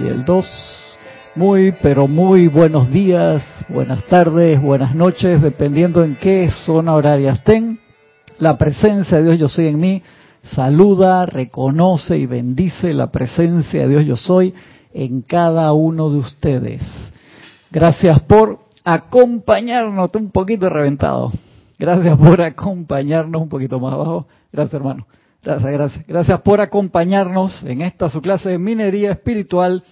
y el 2. Muy, pero muy buenos días, buenas tardes, buenas noches, dependiendo en qué zona horaria estén. La presencia de Dios yo soy en mí saluda, reconoce y bendice la presencia de Dios yo soy en cada uno de ustedes. Gracias por acompañarnos, un poquito reventado. Gracias por acompañarnos un poquito más abajo. Gracias hermano. Gracias, gracias. Gracias por acompañarnos en esta su clase de minería espiritual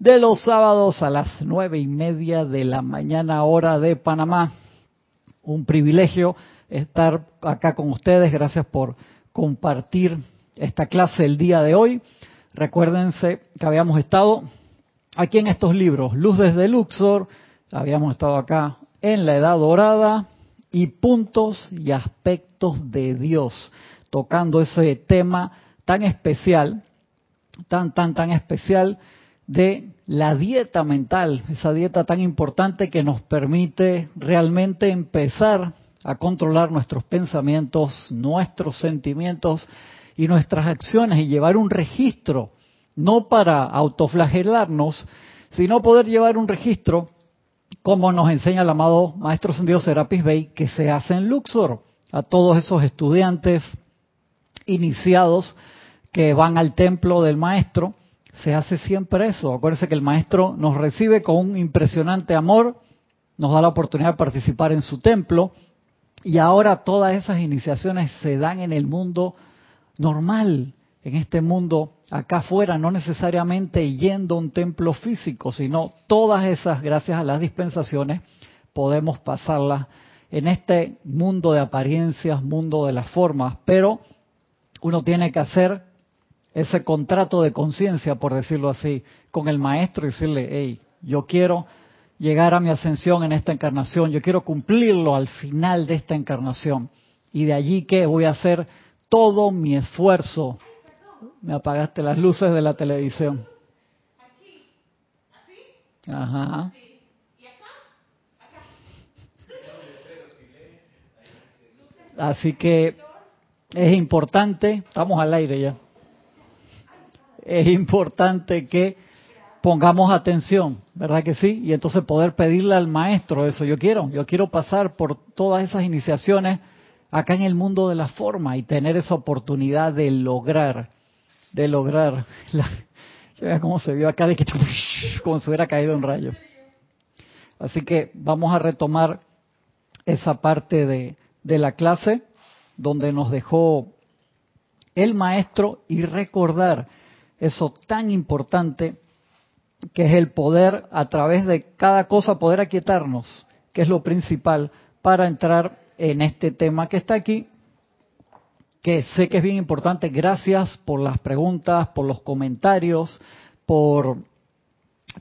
de los sábados a las nueve y media de la mañana hora de Panamá. Un privilegio estar acá con ustedes. Gracias por compartir esta clase el día de hoy. Recuérdense que habíamos estado aquí en estos libros, Luz desde Luxor, habíamos estado acá en la Edad Dorada y puntos y aspectos de Dios tocando ese tema tan especial, tan, tan, tan especial de la dieta mental, esa dieta tan importante que nos permite realmente empezar a controlar nuestros pensamientos, nuestros sentimientos y nuestras acciones y llevar un registro, no para autoflagelarnos, sino poder llevar un registro, como nos enseña el amado Maestro Sendido Serapis Bey, que se hace en Luxor. A todos esos estudiantes iniciados que van al templo del maestro, se hace siempre eso. Acuérdense que el maestro nos recibe con un impresionante amor, nos da la oportunidad de participar en su templo y ahora todas esas iniciaciones se dan en el mundo normal, en este mundo acá afuera, no necesariamente yendo a un templo físico, sino todas esas, gracias a las dispensaciones, podemos pasarlas en este mundo de apariencias, mundo de las formas, pero uno tiene que hacer ese contrato de conciencia, por decirlo así, con el maestro y decirle, hey, yo quiero llegar a mi ascensión en esta encarnación, yo quiero cumplirlo al final de esta encarnación. Y de allí que voy a hacer todo mi esfuerzo. Me apagaste las luces de la televisión. Ajá. Así que es importante, estamos al aire ya, es importante que pongamos atención, ¿verdad que sí? Y entonces poder pedirle al maestro eso, yo quiero, yo quiero pasar por todas esas iniciaciones acá en el mundo de la forma y tener esa oportunidad de lograr, de lograr, la, cómo se vio acá, de que como se hubiera caído un rayo. Así que vamos a retomar esa parte de la clase donde nos dejó el maestro y recordar eso tan importante que es el poder a través de cada cosa poder aquietarnos, que es lo principal para entrar en este tema que está aquí, que sé que es bien importante. Gracias por las preguntas, por los comentarios, por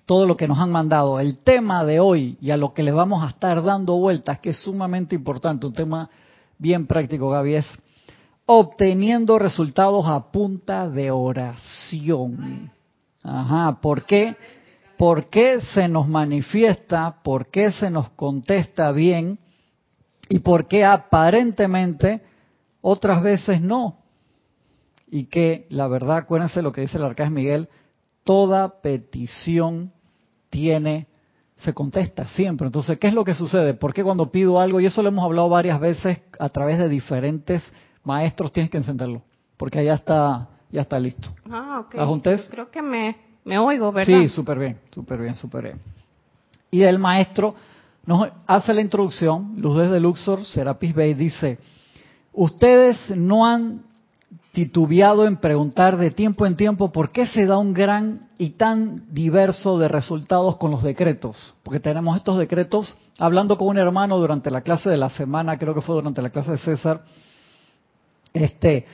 todo lo que nos han mandado. El tema de hoy y a lo que le vamos a estar dando vueltas, que es sumamente importante, un tema bien práctico, Gaby, es obteniendo resultados a punta de oración. Ajá, ¿por qué? ¿Por qué se nos manifiesta? ¿Por qué se nos contesta bien? ¿Y por qué aparentemente otras veces no? Y que la verdad, acuérdense lo que dice el arcángel Miguel, toda petición tiene se contesta siempre. Entonces, ¿qué es lo que sucede? ¿Por qué cuando pido algo, y eso lo hemos hablado varias veces a través de diferentes maestros, tienes que encenderlo? Porque ya está, ya está listo. Ah, ok. Creo que me, me oigo, ¿verdad? Sí, súper bien, súper bien, súper bien. Y el maestro nos hace la introducción, Luz desde Luxor, Serapis Bey, dice, ustedes no han titubeado en preguntar de tiempo en tiempo por qué se da un gran y tan diverso de resultados con los decretos. Porque tenemos estos decretos, hablando con un hermano durante la clase de la semana, creo que fue durante la clase de César, este,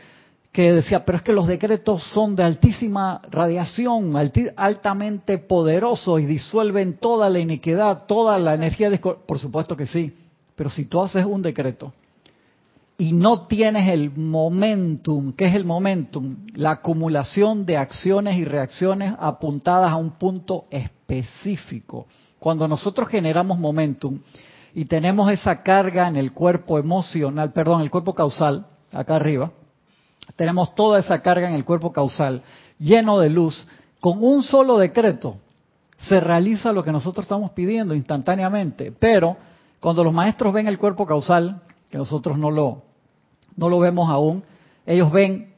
que decía, pero es que los decretos son de altísima radiación, altamente poderosos y disuelven toda la iniquidad, toda la energía. Por supuesto que sí, pero si tú haces un decreto y no tienes el momentum, ¿qué es el momentum? La acumulación de acciones y reacciones apuntadas a un punto específico. Cuando nosotros generamos momentum y tenemos esa carga en el cuerpo emocional, perdón, el cuerpo causal, acá arriba, tenemos toda esa carga en el cuerpo causal lleno de luz, con un solo decreto se realiza lo que nosotros estamos pidiendo instantáneamente, pero cuando los maestros ven el cuerpo causal, que nosotros no lo, no lo vemos aún, ellos ven,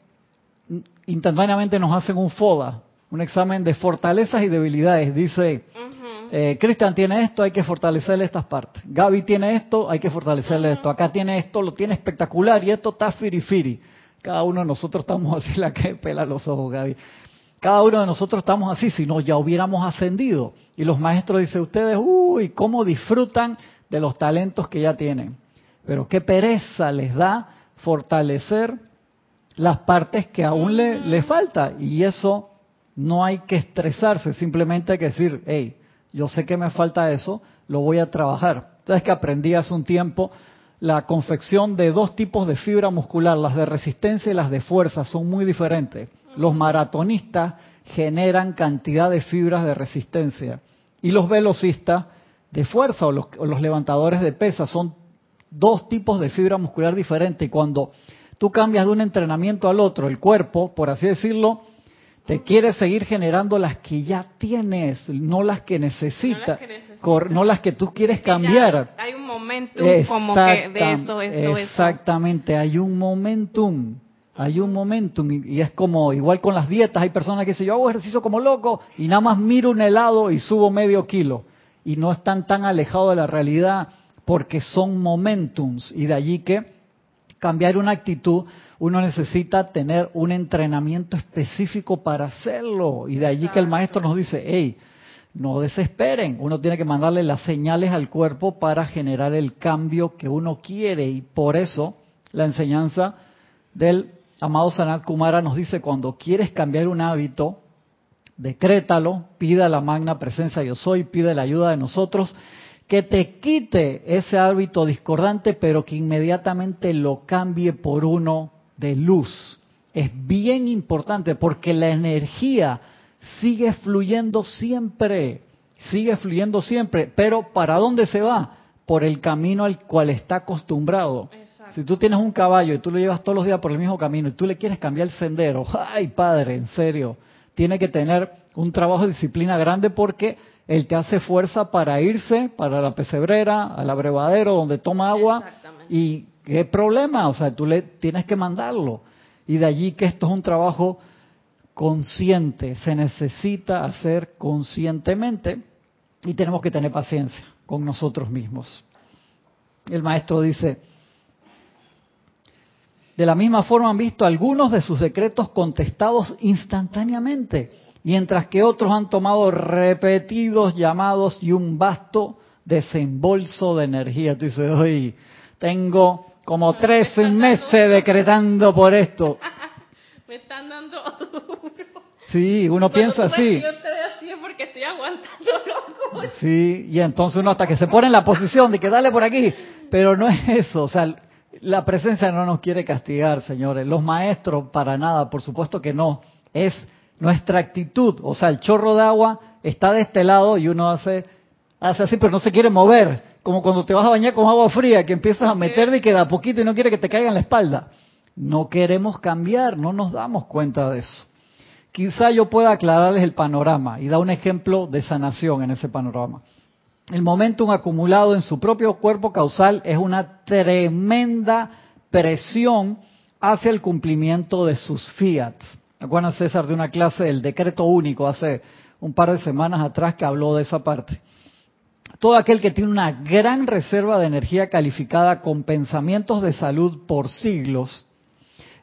instantáneamente nos hacen un FODA, un examen de fortalezas y debilidades. Dice, eh, Cristian tiene esto, hay que fortalecerle estas partes. Gaby tiene esto, hay que fortalecerle esto. Acá tiene esto, lo tiene espectacular y esto está firifiri. Cada uno de nosotros estamos así, la que pela los ojos, Gaby. Cada uno de nosotros estamos así, si no ya hubiéramos ascendido. Y los maestros dicen, ustedes, uy, cómo disfrutan de los talentos que ya tienen. Pero qué pereza les da fortalecer las partes que aún le, le falta. Y eso no hay que estresarse, simplemente hay que decir, hey, yo sé que me falta eso, lo voy a trabajar. Entonces que aprendí hace un tiempo la confección de dos tipos de fibra muscular, las de resistencia y las de fuerza, son muy diferentes. Los maratonistas generan cantidad de fibras de resistencia y los velocistas de fuerza o los, levantadores de pesas son dos tipos de fibra muscular diferentes y cuando tú cambias de un entrenamiento al otro, el cuerpo, por así decirlo, te quiere seguir generando las que ya tienes, no las que necesitas, no, las que tú quieres cambiar. hay un momentum como que de eso, eso, Exactamente, hay un momentum. Hay un momentum y, es como igual con las dietas, hay personas que dicen, yo hago ejercicio como loco y nada más miro un helado y subo medio kilo y no están tan alejados de la realidad porque son momentums y de allí que cambiar una actitud uno necesita tener un entrenamiento específico para hacerlo. Y de allí que el maestro nos dice, hey, no desesperen, uno tiene que mandarle las señales al cuerpo para generar el cambio que uno quiere. Y por eso la enseñanza del amado Sanat Kumara nos dice, cuando quieres cambiar un hábito, decrétalo, pida la magna presencia yo soy, pide la ayuda de nosotros que te quite ese hábito discordante, pero que inmediatamente lo cambie por uno de luz. Es bien importante porque la energía sigue fluyendo siempre, sigue fluyendo siempre, pero ¿para dónde se va? Por el camino al cual está acostumbrado. Si tú tienes un caballo y tú lo llevas todos los días por el mismo camino y tú le quieres cambiar el sendero, ay padre, en serio, tiene que tener un trabajo de disciplina grande porque él te hace fuerza para irse para la pesebrera, al abrevadero donde toma agua y ¿Qué problema? O sea, tú le tienes que mandarlo. Y de allí que esto es un trabajo consciente, se necesita hacer conscientemente y tenemos que tener paciencia con nosotros mismos. El maestro dice, de la misma forma han visto algunos de sus decretos contestados instantáneamente, mientras que otros han tomado repetidos llamados y un vasto desembolso de energía. Tú dices, hoy tengo como tres meses decretando por esto. Me están dando Sí, uno piensa así. Yo te así porque estoy aguantando loco. Sí, y entonces uno hasta que se pone en la posición de que dale por aquí, pero no es eso, o sea, la presencia no nos quiere castigar, señores. Los maestros para nada, por supuesto que no. Es nuestra actitud, o sea, el chorro de agua está de este lado y uno hace hace así, pero no se quiere mover como cuando te vas a bañar con agua fría, que empiezas a meter y queda poquito y no quiere que te caiga en la espalda. No queremos cambiar, no nos damos cuenta de eso. Quizá yo pueda aclararles el panorama y dar un ejemplo de sanación en ese panorama. El momentum acumulado en su propio cuerpo causal es una tremenda presión hacia el cumplimiento de sus fiats. Acuérdense, César, de una clase del decreto único hace un par de semanas atrás que habló de esa parte todo aquel que tiene una gran reserva de energía calificada con pensamientos de salud por siglos,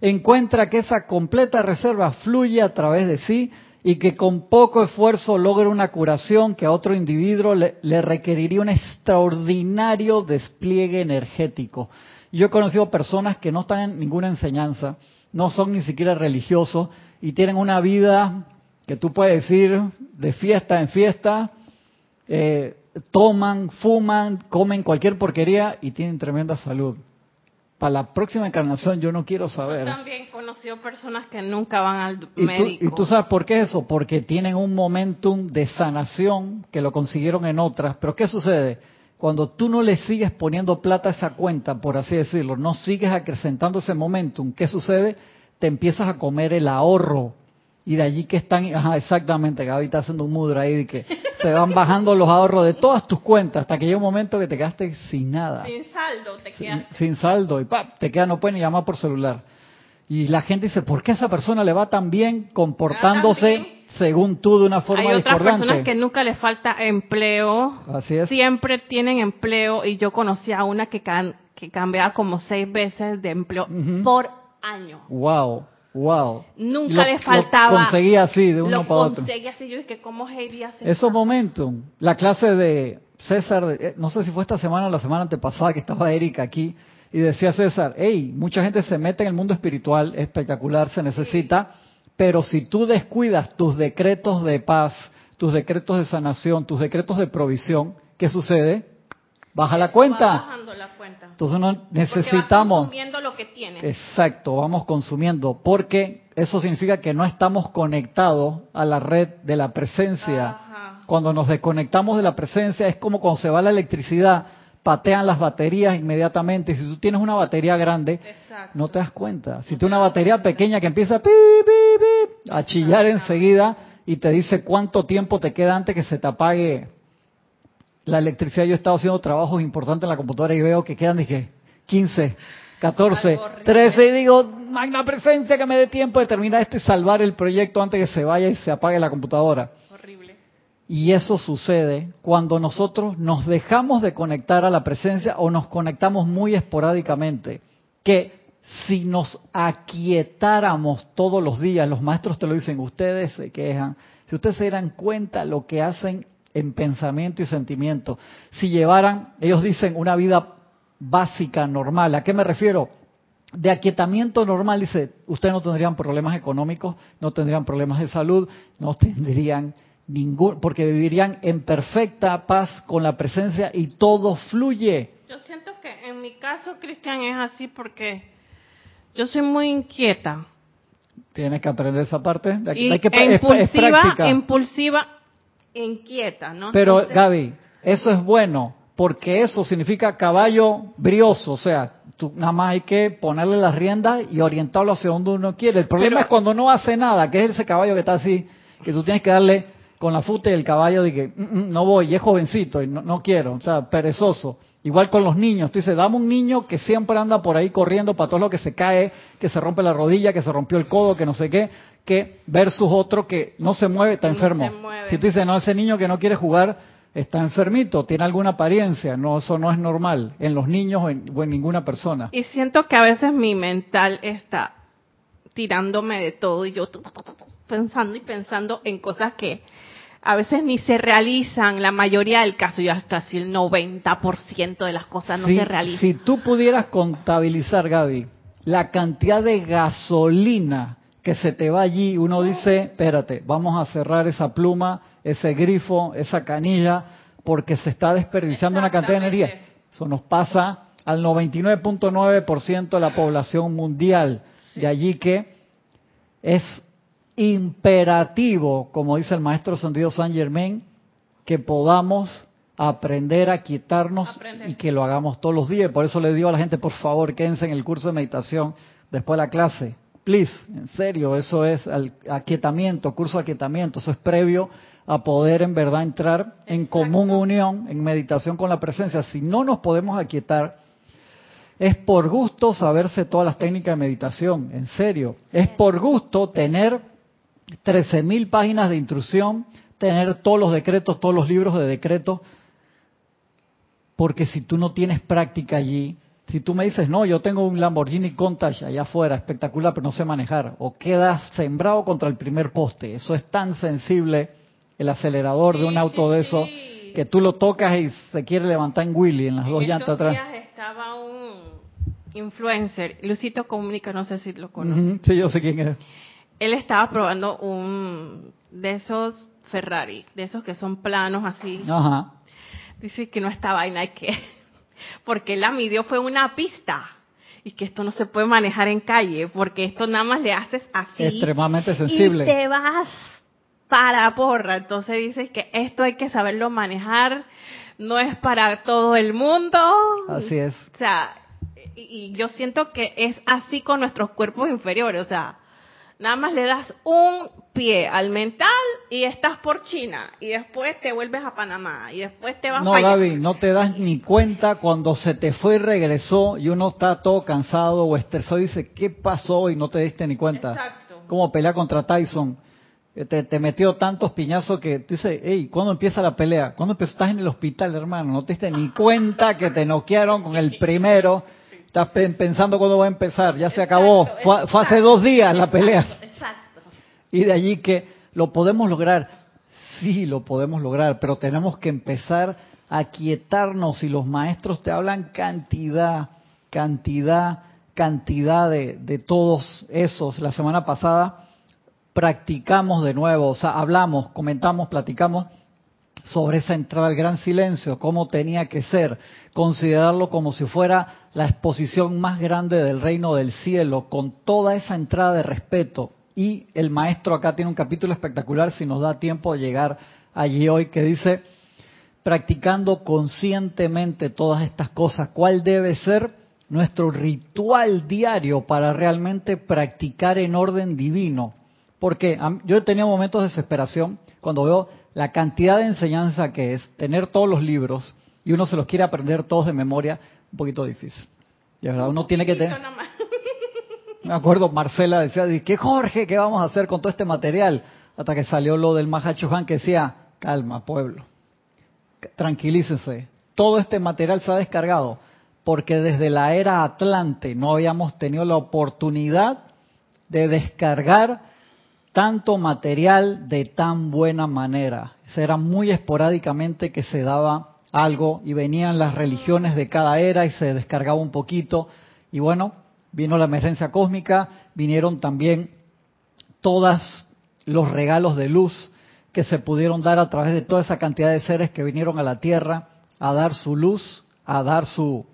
encuentra que esa completa reserva fluye a través de sí y que con poco esfuerzo logra una curación que a otro individuo le, requeriría un extraordinario despliegue energético. Yo he conocido personas que no están en ninguna enseñanza, no son ni siquiera religiosos y tienen una vida que tú puedes decir de fiesta en fiesta, eh, toman, fuman, comen cualquier porquería y tienen tremenda salud. Para la próxima encarnación yo no quiero saber. Yo también conocí personas que nunca van al médico. ¿Y tú sabes por qué eso? Porque tienen un momentum de sanación que lo consiguieron en otras. Pero ¿qué sucede? Cuando tú no le sigues poniendo plata a esa cuenta, por así decirlo, no sigues acrecentando ese momentum, ¿qué sucede? Te empiezas a comer el ahorro Y de allí que están, ajá, exactamente, Gaby está haciendo un mudra ahí de que se van bajando los ahorros de todas tus cuentas hasta que llega un momento que te quedaste sin nada. Sin saldo, te quedas. Sin, sin saldo y ¡pap! te queda, no pueden ni llamar por celular. Y la gente dice, ¿por qué esa persona le va tan bien comportándose según tú de una forma Hay otras personas que nunca les falta empleo. Así es. Siempre tienen empleo y yo conocí a una que, que cambiaba como seis veces de empleo por año. Wow. Wow. Nunca les faltaba. Lo conseguía así, de uno para otro. conseguía así. Yo dije, ¿cómo momentos. La clase de César, eh, no sé si fue esta semana o la semana antepasada que estaba Erika aquí, y decía César, hey, mucha gente se mete en el mundo espiritual, espectacular, se necesita, pero si tú descuidas tus decretos de paz, tus decretos de sanación, tus decretos de provisión, ¿qué sucede? Baja la cuenta. Entonces no necesitamos. consumiendo lo que tiene. Exacto, vamos consumiendo, porque eso significa que no estamos conectados a la red de la presencia. Cuando nos desconectamos de la presencia es como cuando se va la electricidad, patean las baterías inmediatamente. Si tú tienes una batería grande, no te das cuenta. Si tienes una batería pequeña que empieza a chillar enseguida y te dice cuánto tiempo te queda antes que se te apague la electricidad. Yo he estado haciendo trabajos importantes en la computadora y veo que quedan, dije, 15, 14, 13 y digo, magna presencia que me dé tiempo de terminar esto y salvar el proyecto antes que se vaya y se apague la computadora. Y eso sucede cuando nosotros nos dejamos de conectar a la presencia o nos conectamos muy esporádicamente. Que si nos aquietáramos todos los días, los maestros te lo dicen, ustedes se quejan, si ustedes se dieran cuenta lo que hacen en pensamiento y sentimiento. Si llevaran, ellos dicen, una vida básica, normal, ¿a qué me refiero? De aquietamiento normal, dice, ustedes no tendrían problemas económicos, no tendrían problemas de salud, no tendrían ningún, porque vivirían en perfecta paz con la presencia y todo fluye. Yo siento que en mi caso, Cristian, es así porque yo soy muy inquieta. Tienes que aprender esa parte. hay que, e impulsiva, impulsiva inquieta, ¿no? Pero Gaby, eso es bueno, porque eso significa caballo brioso, o sea, tú nada más hay que ponerle las riendas y orientarlo hacia donde uno quiere. El problema es cuando no hace nada, que es ese caballo que está así, que tú tienes que darle con la futa y el caballo de que mm, mm, no voy, y es jovencito y no, no quiero, o sea, perezoso. Igual con los niños, tú dices, dame un niño que siempre anda por ahí corriendo para todo lo que se cae, que se rompe la rodilla, que se rompió el codo, que no sé qué que versus otro que no se mueve, está enfermo. Si tú dices, no, ese niño que no quiere jugar está enfermito, tiene alguna apariencia, no, eso no es normal en los niños o en, ninguna persona. Y siento que a veces mi mental está tirándome de todo y yo pensando y pensando en cosas que a veces ni se realizan, la mayoría del caso, ya casi el 90% de las cosas no se realizan. Si tú pudieras contabilizar, Gaby, la cantidad de gasolina que se te va allí, uno dice, espérate, vamos a cerrar esa pluma, ese grifo, esa canilla, porque se está desperdiciando una cantidad de energía. Eso nos pasa al 99.9% de la población mundial. De allí que es imperativo, como dice el maestro Sandido San Germain, que podamos aprender a quitarnos y que lo hagamos todos los días. Por eso le digo a la gente, por favor, quédense en el curso de meditación después de la clase please, en serio, eso es el aquietamiento, curso de aquietamiento, eso es previo a poder en verdad entrar en común unión, en meditación con la presencia. Si no nos podemos aquietar, es por gusto saberse todas las técnicas de meditación, en serio. Es por gusto tener 13.000 páginas de instrucción, tener todos los decretos, todos los libros de decretos, porque si tú no tienes práctica allí, si tú me dices, no, yo tengo un Lamborghini Countach allá afuera, espectacular, pero no sé manejar, o quedas sembrado contra el primer poste, eso es tan sensible, el acelerador de un auto de eso, que tú lo tocas y se quiere levantar en Willy, en las dos llantas atrás. Días estaba un influencer, Lucito Comunica, no sé si lo conoces. sí, yo sé quién es. Él estaba probando un de esos Ferrari, de esos que son planos así. Ajá. Dice que no está vaina, hay que porque la midió fue una pista. Y que esto no se puede manejar en calle porque esto nada más le haces así. Extremadamente sensible. y te vas para porra. Entonces dices que esto hay que saberlo manejar. No es para todo el mundo. Así es. O sea y, yo siento que es así con nuestros cuerpos inferiores. O sea nada más le das un pie al mental y estás por China y después te vuelves a Panamá y después te vas No, para allá. No te das ni cuenta cuando se te fue y regresó y uno está todo cansado o estresado y dice, ¿qué pasó? Y no te diste ni cuenta. Exacto. Como pelea contra Tyson. Te, te metió tantos piñazos que tú dices, hey, ¿cuándo empieza la pelea? ¿Cuándo? Estás en el hospital, hermano. No te diste ni cuenta que te noquearon con el primero. Estás pe- pensando cuándo va a empezar. Ya se acabó. Fue, fue hace dos días la pelea. Exacto. Y de allí que lo podemos lograr. Sí, lo podemos lograr, pero tenemos que empezar a quietarnos y los maestros te hablan cantidad, cantidad, cantidad de, de todos esos. La semana pasada practicamos de nuevo, o sea, hablamos, comentamos, platicamos sobre esa entrada al gran silencio, cómo tenía que ser, considerarlo como si fuera la exposición más grande del reino del cielo, con toda esa entrada de respeto. Y el maestro acá tiene un capítulo espectacular, si nos da tiempo de llegar allí hoy, que dice, practicando conscientemente todas estas cosas, ¿cuál debe ser nuestro ritual diario para realmente practicar en orden divino? Porque yo he tenido momentos de desesperación cuando veo la cantidad de enseñanza que es tener todos los libros y uno se los quiere aprender todos de memoria, un poquito difícil. De verdad, uno tiene que tener... Me acuerdo, Marcela decía, ¿qué Jorge? ¿Qué vamos a hacer con todo este material? Hasta que salió lo del Mahachohan que decía, calma, pueblo, tranquilícense. Todo este material se ha descargado porque desde la era Atlante no habíamos tenido la oportunidad de descargar tanto material de tan buena manera. Era muy esporádicamente que se daba algo y venían las religiones de cada era y se descargaba un poquito. Y bueno, vino la emergencia cósmica, vinieron también todos los regalos de luz que se pudieron dar a través de toda esa cantidad de seres que vinieron a la Tierra a dar su luz, a dar su,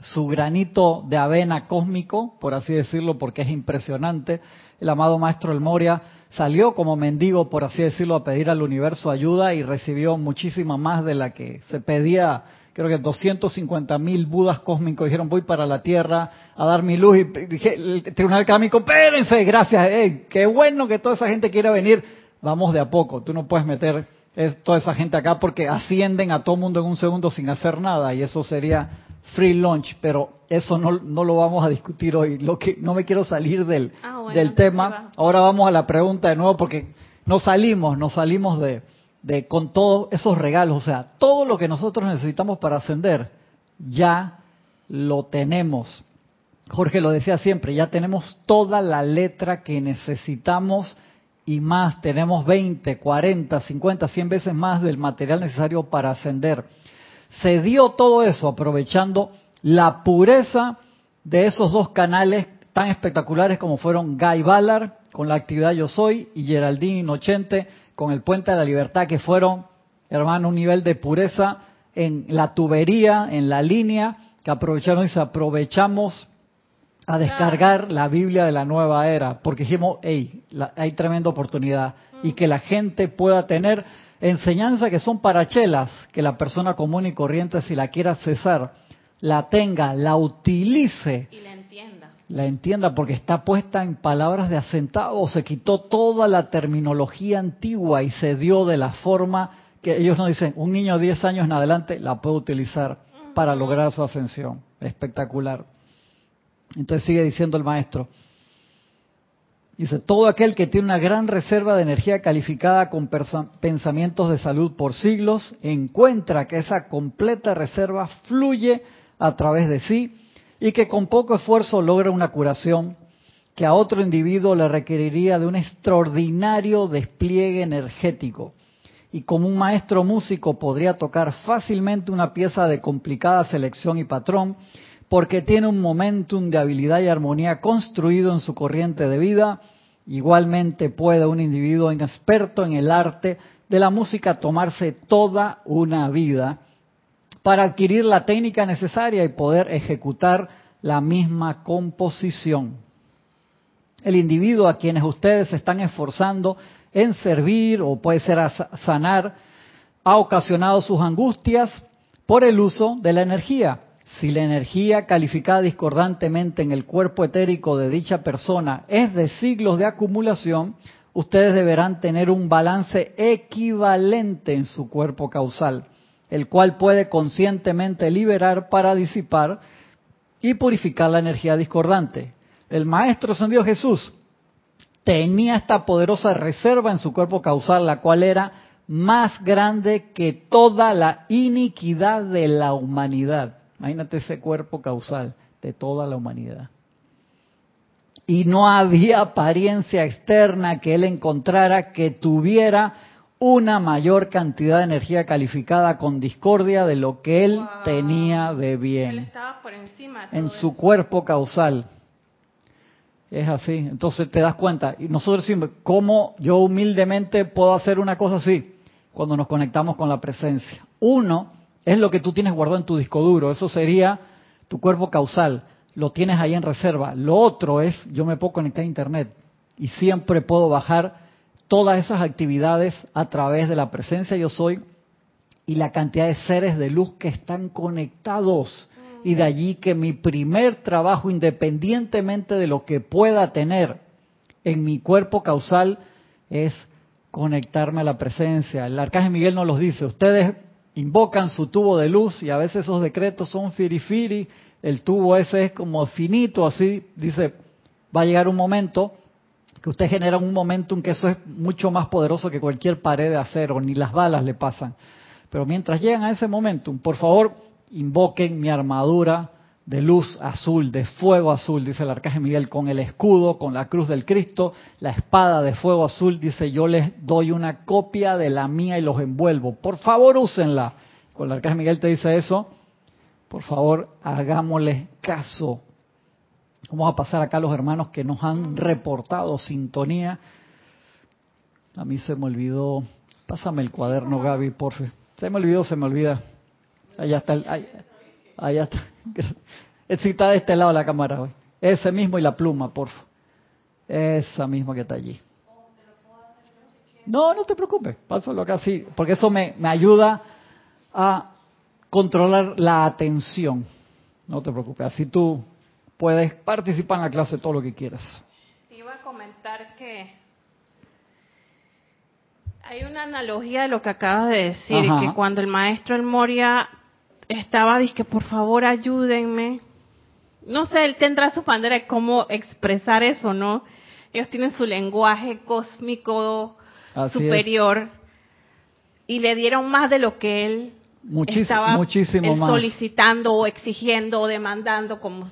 su granito de avena cósmico, por así decirlo, porque es impresionante. El amado Maestro El Moria salió como mendigo, por así decirlo, a pedir al universo ayuda y recibió muchísima más de la que se pedía. Creo que 250 mil budas cósmicos dijeron voy para la Tierra a dar mi luz y dije, el tribunal kármico, espérense, gracias, ey, qué bueno que toda esa gente quiera venir. Vamos de a poco, tú no puedes meter es- toda esa gente acá porque ascienden a todo mundo en un segundo sin hacer nada y eso sería free lunch, pero eso no, no lo vamos a discutir hoy. Lo que no me quiero salir del, Ah, bueno, del entonces tema. Ahora vamos a la pregunta de nuevo porque nos salimos, nos salimos de, de con todos esos regalos, o sea, todo lo que nosotros necesitamos para ascender ya lo tenemos. Jorge lo decía siempre, ya tenemos toda la letra que necesitamos y más, tenemos 20, 40, 50, 100 veces más del material necesario para ascender. Se dio todo eso aprovechando la pureza de esos dos canales tan espectaculares como fueron Guy Ballard con la actividad Yo Soy y Geraldine Inocente con el Puente de la Libertad que fueron, hermano, un nivel de pureza en la tubería, en la línea, que aprovecharon y se aprovechamos a descargar la Biblia de la nueva era, porque dijimos, hey, la- hay tremenda oportunidad y que la gente pueda tener enseñanza que son para chelas, que la persona común y corriente si la quiera cesar, la tenga, la utilice, Y la entienda. la entienda porque está puesta en palabras de acentavo, se quitó toda la terminología antigua y se dio de la forma que ellos nos dicen, un niño de 10 años en adelante la puede utilizar para lograr su ascensión. Espectacular. Entonces sigue diciendo el maestro. Dice, todo aquel que tiene una gran reserva de energía calificada con pensamientos de salud por siglos, encuentra que esa completa reserva fluye a través de sí y que con poco esfuerzo logra una curación que a otro individuo le requeriría de un extraordinario despliegue energético. Y como un maestro músico podría tocar fácilmente una pieza de complicada selección y patrón, porque tiene un momentum de habilidad y armonía construido en su corriente de vida, igualmente puede un individuo inexperto en el arte de la música tomarse toda una vida para adquirir la técnica necesaria y poder ejecutar la misma composición. El individuo a quienes ustedes se están esforzando en servir o puede ser a sa- sanar ha ocasionado sus angustias por el uso de la energía. Si la energía calificada discordantemente en el cuerpo etérico de dicha persona es de siglos de acumulación, ustedes deberán tener un balance equivalente en su cuerpo causal, el cual puede conscientemente liberar para disipar y purificar la energía discordante. El Maestro Ascendido Jesús tenía esta poderosa reserva en su cuerpo causal, la cual era más grande que toda la iniquidad de la humanidad. Imagínate ese cuerpo causal de toda la humanidad. Y no había apariencia externa que él encontrara que tuviera una mayor cantidad de energía calificada con discordia de lo que él tenía de bien. Él estaba por encima de en su eso. cuerpo causal. Es así. Entonces te das cuenta. Y nosotros decimos, ¿cómo yo humildemente puedo hacer una cosa así? Cuando nos conectamos con la presencia. Uno es lo que tú tienes guardado en tu disco duro. Eso sería tu cuerpo causal. Lo tienes ahí en reserva. Lo otro es, yo me puedo conectar a Internet y siempre puedo bajar todas esas actividades a través de la presencia yo soy y la cantidad de seres de luz que están conectados. Y de allí que mi primer trabajo, independientemente de lo que pueda tener en mi cuerpo causal, es conectarme a la presencia. El arcángel Miguel nos los dice, ustedes invocan su tubo de luz y a veces esos decretos son firifiri, el tubo ese es como finito, así dice, va a llegar un momento que usted genera un momentum que eso es mucho más poderoso que cualquier pared de acero, ni las balas le pasan. Pero mientras llegan a ese momentum, por favor, invoquen mi armadura de luz azul, de fuego azul, dice el arcángel Miguel, con el escudo, con la cruz del Cristo, la espada de fuego azul, dice yo les doy una copia de la mía y los envuelvo. Por favor, úsenla. Cuando el arcángel Miguel te dice eso, por favor, hagámosle caso. Vamos a pasar acá a los hermanos que nos han reportado sintonía. A mí se me olvidó. Pásame el cuaderno, Gaby, porfa. Se me olvidó, se me olvida. Allá está. El, allá está. Está de este lado la cámara hoy. Ese mismo y la pluma, porfa. Esa misma que está allí. No, no te preocupes. Pásalo acá, sí. Porque eso me, me ayuda a controlar la atención. No te preocupes. Así tú puedes participar en la clase todo lo que quieras. Te iba a comentar que hay una analogía de lo que acabas de decir, Ajá. que cuando el maestro El Moria estaba, que por favor ayúdenme. No sé, él tendrá su manera de cómo expresar eso, ¿no? Ellos tienen su lenguaje cósmico Así superior y le dieron más de lo que él Muchis- estaba muchísimo más. solicitando o exigiendo o demandando como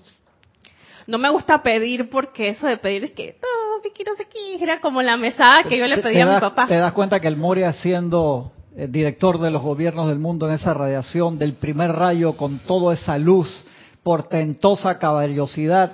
no me gusta pedir porque eso de pedir es que Vicky, no sé qué, era como la mesada que yo le te a mi papá. Te das cuenta que el Moria siendo eh, director de los gobiernos del mundo en esa radiación del primer rayo con toda esa luz, portentosa caballerosidad,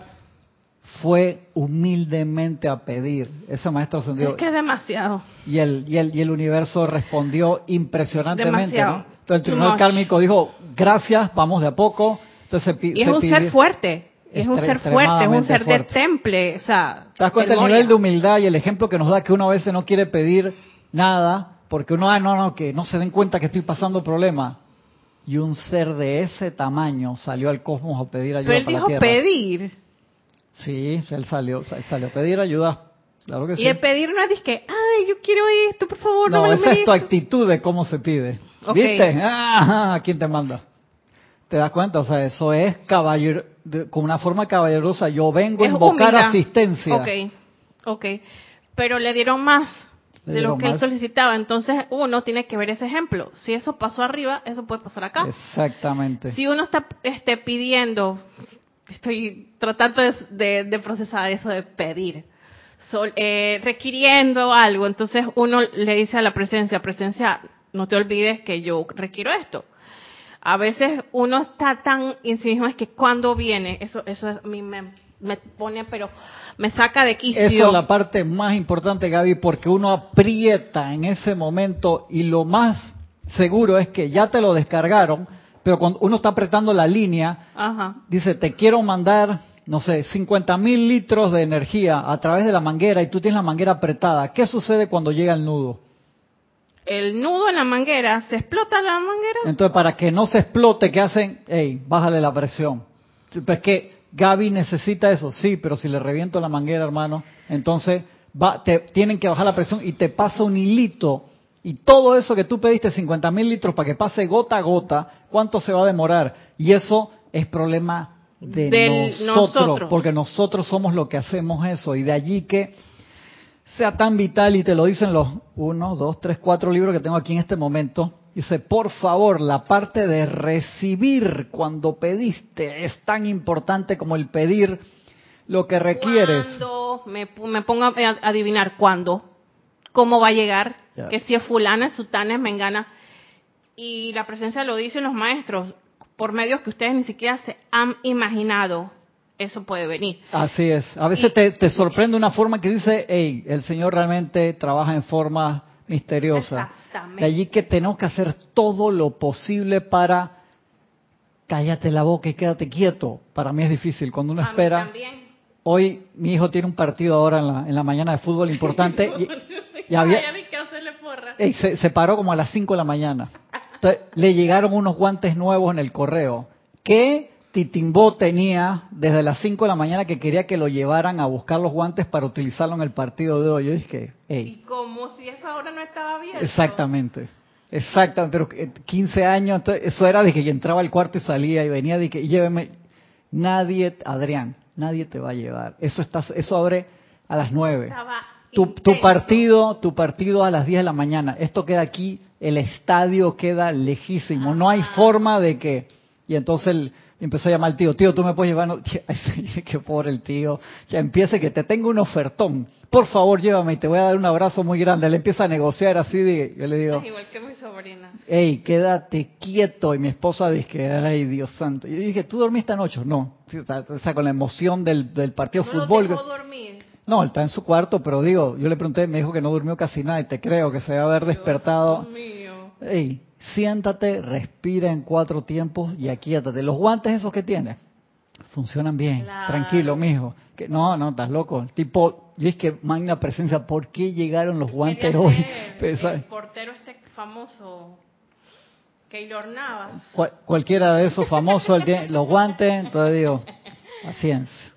fue humildemente a pedir. Ese maestro ascendió. Es que es demasiado. y el, y el, y el universo respondió impresionantemente. Entonces el tribunal much. kármico dijo, gracias, vamos de a poco. Entonces se, Y es se un pidió- ser fuerte, es un ser fuerte, es un ser de extremadamente temple, o sea, ¿Te das cuenta el el nivel de humildad y el ejemplo que nos da que uno a veces no quiere pedir nada porque uno, ah, no, no, que no se den cuenta que estoy pasando problemas? Y un ser de ese tamaño salió al cosmos a pedir ayuda Pero él para dijo la Tierra. pedir. Sí, él salió, él salió a pedir ayuda. Claro que Y sí. el pedir no es que, ay, yo quiero esto, por favor, no, No, me esa es tu merezco". actitud de cómo se pide. Ok. ¿Viste? Ah, ¿Quién te manda? ¿Te das cuenta? O sea, eso es caballero, de- con una forma caballerosa. Yo vengo a invocar humildad. asistencia. Ok, ok. Pero le dieron más De lo que él solicitaba. Entonces uno tiene que ver ese ejemplo. Si eso pasó arriba, eso puede pasar acá. Exactamente. Si uno está este, pidiendo, estoy tratando de, de- de procesar eso de pedir, sol- eh, requiriendo algo, entonces uno le dice a la presencia, presencia, no te olvides que yo requiero esto. A veces uno está tan en sí mismo, es que cuando viene, eso, eso a mí me, me pone, pero me saca de quicio. Eso es la parte más importante, Gaby, porque uno aprieta en ese momento y lo más seguro es que ya te lo descargaron, pero cuando uno está apretando la línea, Ajá. dice, te quiero mandar, no sé, 50 mil litros de energía a través de la manguera y tú tienes la manguera apretada. ¿Qué sucede cuando llega el nudo? El nudo en la manguera, ¿se explota la manguera? Entonces, para que no se explote, ¿qué hacen? Ey, bájale la presión. Sí, Pues que Gaby necesita eso, sí, pero si le reviento la manguera, hermano, entonces va, te, tienen que bajar la presión y te pasa un hilito. Y todo eso que tú pediste, 50 mil litros, para que pase gota a gota, ¿cuánto se va a demorar? Y eso es problema de Del nosotros, nosotros. porque nosotros somos lo que hacemos eso. Y de allí que sea tan vital, y te lo dicen los uno, dos, tres, cuatro libros que tengo aquí en este momento. Dice, por favor, la parte de recibir cuando pediste es tan importante como el pedir lo que requieres. Cuando me, me pongo a adivinar cuándo, cómo va a llegar, que si es fulana, sutana, es mengana. Y la presencia lo dicen los maestros, por medios que ustedes ni siquiera se han imaginado, eso puede venir. Así es. A veces Y- te, te sorprende una forma que dice, hey, el Señor realmente trabaja en forma misteriosa. De allí que tenemos que hacer todo lo posible para cállate la boca y quédate quieto. Para mí es difícil. Cuando uno A espera, hoy mi hijo tiene un partido ahora en la, en la mañana de fútbol importante y, y había, se, se paró como a las 5 de la mañana. Entonces, le llegaron unos guantes nuevos en el correo. ¿Qué Titimbó tenía desde las 5 de la mañana que quería que lo llevaran a buscar los guantes para utilizarlo en el partido de hoy? Yo dije, Y hey, como si eso ahora no estaba bien. exactamente. Exactamente, pero eh, 15 años, entonces, eso era de que yo entraba al cuarto y salía y venía de que y lléveme. Nadie, Adrián, nadie te va a llevar. Eso está, eso abre a las 9 Estaba tu, tu partido, tu partido a las 10 de la mañana. Esto queda aquí, el estadio queda lejísimo. No hay forma de que. Y entonces él empezó a llamar al tío, tío, tú me puedes llevar. No, qué pobre el tío. Ya empiece que te tengo un ofertón. Por favor, llévame y te voy a dar un abrazo muy grande. Él empieza a negociar así. De, yo le digo, Es igual que mi sobrina. hey, quédate quieto. Y mi esposa dice, ay, Dios santo. Y yo dije, ¿tú dormiste anoche? No. O sea, con la emoción del, del partido de No fútbol. dejó dormir. No, él está en su cuarto, pero digo, yo le pregunté, me dijo que no durmió casi nada y te creo que se debe haber despertado. Dios mío. Ey, siéntate, respira en cuatro tiempos y aquíétate. Los guantes esos que tienes funcionan bien. Claro. Tranquilo, mijo. Que no, no, estás loco. Tipo, yo es que magna presencia, ¿por qué llegaron los guantes Quería hoy? el portero este famoso, Keylor Navas. Cual- cualquiera de esos famosos, los guantes, entonces digo, paciencia.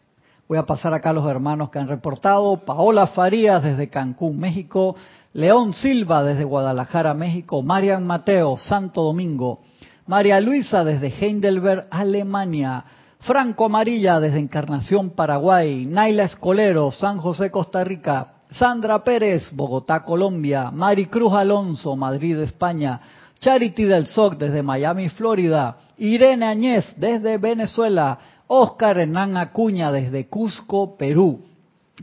Voy a pasar acá a los hermanos que han reportado. Paola Farías desde Cancún, México. León Silva desde Guadalajara, México. Marian Mateo, Santo Domingo. María Luisa desde Heidelberg, Alemania. Franco Amarilla desde Encarnación, Paraguay. Naila Escolero, San José, Costa Rica. Sandra Pérez, Bogotá, Colombia. Mari Cruz Alonso, Madrid, España. Charity del SOC desde Miami, Florida. Irene Añez desde Venezuela. Oscar Hernán Acuña desde Cusco, Perú.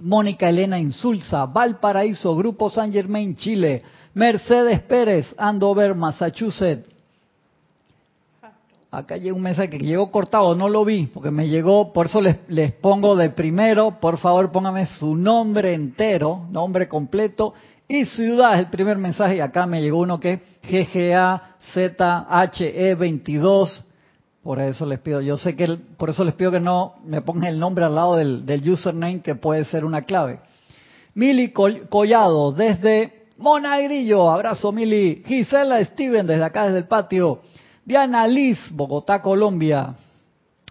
Mónica Elena Insulza, Valparaíso, Grupo San Germain, Chile. Mercedes Pérez, Andover, Massachusetts. Acá llega un mensaje que llegó cortado, no lo vi, porque me llegó, por eso les, les pongo de primero, por favor póngame su nombre entero, nombre completo y ciudad, el primer mensaje, y acá me llegó uno que es GGAZHE22, por eso les pido, yo sé que, por eso les pido que no me pongan el nombre al lado del, username, que puede ser una clave. Mili Col- Collado, desde Monagrillo, abrazo Mili. Gisela Steven, desde acá, desde el patio. Diana Liz, Bogotá, Colombia.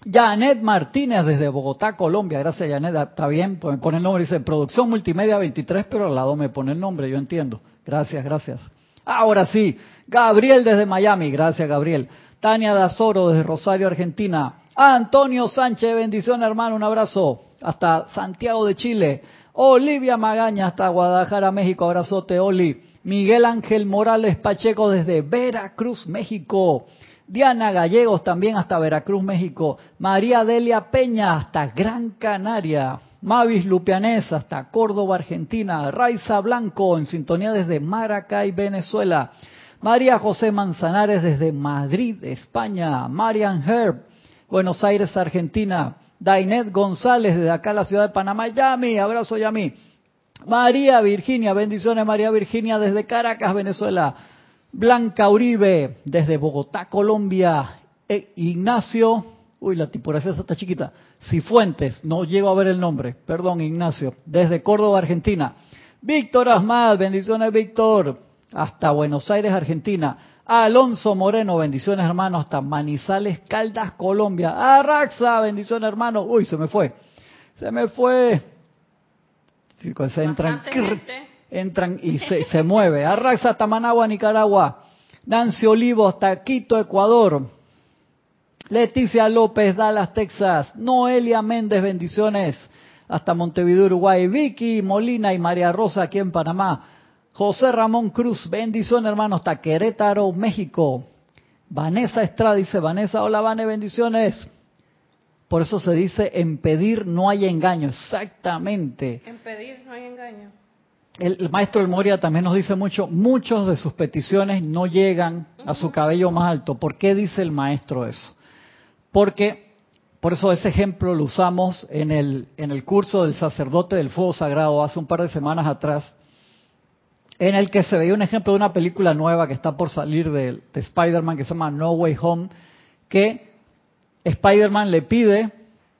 Janet Martínez, desde Bogotá, Colombia. Gracias, Janet. Ah, Está bien, pues me pone el nombre. Dice Producción Multimedia 23, pero al lado me pone el nombre, yo entiendo. Gracias, gracias. Ahora sí, Gabriel desde Miami. Gracias, Gabriel. Tania Dazoro, desde Rosario, Argentina. Antonio Sánchez, bendición, hermano. Un abrazo. Hasta Santiago de Chile. Olivia Magaña, hasta Guadalajara, México. Abrazote, Oli. Miguel Ángel Morales Pacheco, desde Veracruz, México. Diana Gallegos también hasta Veracruz, México. María Delia Peña hasta Gran Canaria. Mavis Lupianés hasta Córdoba, Argentina. Raiza Blanco en sintonía desde Maracay, Venezuela. María José Manzanares desde Madrid, España. Marian Herb, Buenos Aires, Argentina. Dainet González desde acá, la ciudad de Panamá. Yami, abrazo Yami. María Virginia, bendiciones María Virginia desde Caracas, Venezuela. Blanca Uribe desde Bogotá, Colombia. E Ignacio, uy, la tipografía está chiquita. Cifuentes, no llego a ver el nombre, perdón Ignacio, desde Córdoba, Argentina. Víctor Asmad, bendiciones Víctor, hasta Buenos Aires, Argentina. Alonso Moreno, bendiciones hermano, hasta Manizales, Caldas, Colombia. Arraxa, bendiciones hermano. Uy, se me fue, se me fue. Gente. entran y se, se mueve. Arraxa hasta Managua, Nicaragua. Nancy Olivo hasta Quito, Ecuador. Leticia López, Dallas, Texas. Noelia Méndez, bendiciones. Hasta Montevideo, Uruguay. Vicky Molina y María Rosa aquí en Panamá. José Ramón Cruz, bendiciones hermano, hasta Querétaro, México. Vanessa Estrada dice, Vanessa, hola Vane, bendiciones. Por eso se dice, en pedir no hay engaño, exactamente. En pedir no hay engaño. El, el maestro El Moria también nos dice mucho, muchos de sus peticiones no llegan a su cabello más alto. ¿Por qué dice el maestro eso? Porque, por eso ese ejemplo lo usamos en el, en el curso del sacerdote del fuego sagrado hace un par de semanas atrás, en el que se veía un ejemplo de una película nueva que está por salir de, de Spider-Man que se llama No Way Home, que Spider-Man le pide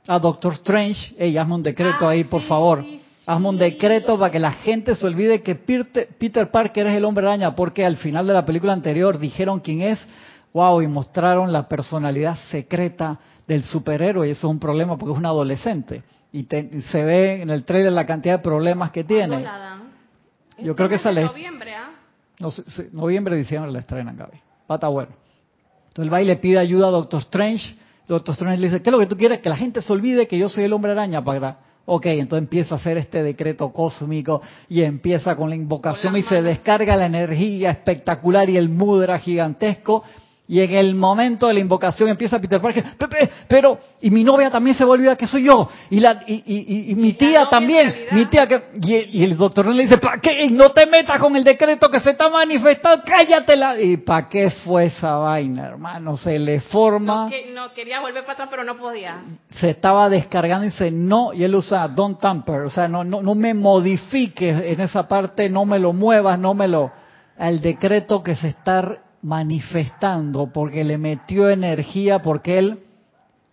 a Doctor Strange, hey, hazme un decreto Ah, ahí, por sí, favor. sí. Hazme un decreto para que la gente se olvide que Peter, Parker es el hombre araña, porque al final de la película anterior dijeron quién es, wow, y mostraron la personalidad secreta del superhéroe, y eso es un problema porque es un adolescente. Y, te- y se ve en el trailer la cantidad de problemas que ¿Cuándo tiene. la dan? Yo creo que sale- noviembre, ¿ah? No sé, sí, noviembre, diciembre la estrenan, Gaby. Va a estar bueno. Entonces él va y le pide ayuda a Doctor Strange. Doctor Strange le dice, ¿qué es lo que tú quieres? Que la gente se olvide que yo soy el hombre araña para... Ok, entonces empieza a hacer este decreto cósmico y empieza con la invocación y se descarga la energía espectacular y el mudra gigantesco. Y en el momento de la invocación empieza Peter Parker, pero, y mi novia también se va a que soy yo, y, la, y, y- y- y mi Y tía también, mi tía que, y, el- y el doctor le dice, ¿para qué? No te metas con el decreto que se está manifestando, cállatela. ¿Y para qué fue esa vaina, hermano? Se le forma, No, que- no, quería volver para atrás, pero no podía. se estaba descargando y dice, no, y él usa don't tamper, o sea, no, no, no me modifiques en esa parte, no me lo muevas, no me lo, al decreto que se está manifestando, porque le metió energía, porque él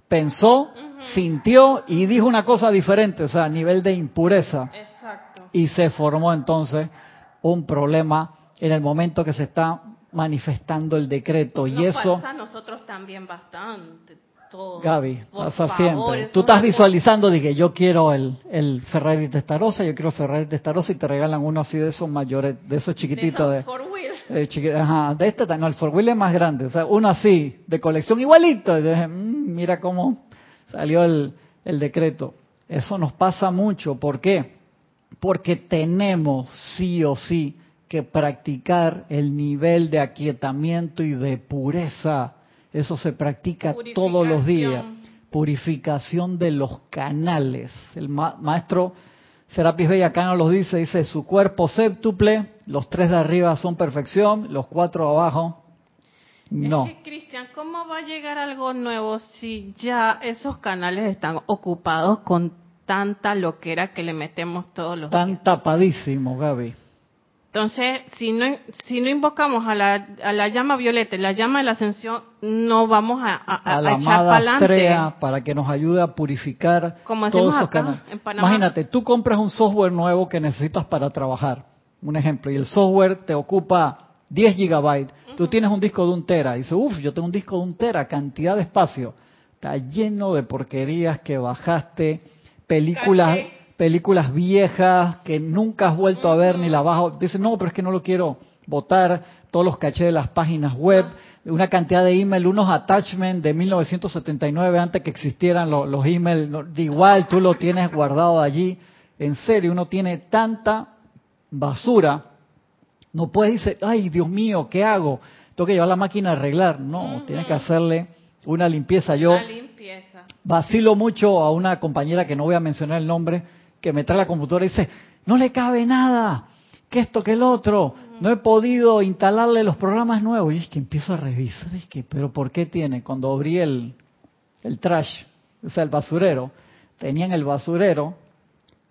pensó, sintió y dijo una cosa diferente, o sea, a nivel de impureza Exacto. y se formó entonces un problema en el momento que se está manifestando el decreto y eso pasa a nosotros también bastante. Todo. Gaby Por pasa favor, siempre tú estás visualizando de que yo quiero el, el Ferrari Testarossa yo quiero Ferrari Testarossa y te regalan uno así de esos mayores de esos chiquititos de, esos four de chiqui- ajá, de este no el four wheel es más grande o sea uno así de colección igualito y dije, "Mm, mira cómo salió el, el decreto eso nos pasa mucho ¿por qué? porque tenemos sí o sí que practicar el nivel de aquietamiento y de pureza. Eso se practica todos los días. Purificación de los canales. El ma- maestro Serapis Bella acá nos lo dice, dice, su cuerpo séptuple, los tres de arriba son perfección, los cuatro abajo, no. Es que, Cristian, ¿cómo va a llegar algo nuevo si ya esos canales están ocupados con tanta loquera que le metemos todos los días? Están tapadísimos, Gaby. Entonces, si no, si no invocamos a la, a la llama violeta y la llama de la ascensión, no vamos a, a- a- a la echar amada. Astrea para que nos ayude a purificar Como todos esos canales. Imagínate, tú compras un software nuevo que necesitas para trabajar, un ejemplo, y el software te ocupa 10 gigabytes, tú tienes un disco de un tera, y dices, uff, yo tengo un disco de un tera, cantidad de espacio, está lleno de porquerías que bajaste, películas Caché. Películas viejas que nunca has vuelto a ver ni la bajo. Dices, no, pero es que no lo quiero votar, todos los cachés de las páginas web, una cantidad de email, unos attachments de 1979 antes que existieran los, los emails, igual tú lo tienes guardado allí. En serio, uno tiene tanta basura, no puedes decir, ay Dios mío, ¿qué hago? Tengo que llevar la máquina a arreglar. No, tienes que hacerle una limpieza. Yo, Una limpieza. Vacilo mucho a una compañera que no voy a mencionar el nombre, que me trae la computadora y dice, no le cabe nada, que esto, que el otro, no he podido instalarle los programas nuevos. Y es que empiezo a revisar, es que, pero ¿por qué tiene? Cuando abrí el, el trash, o sea, el basurero, tenía en el basurero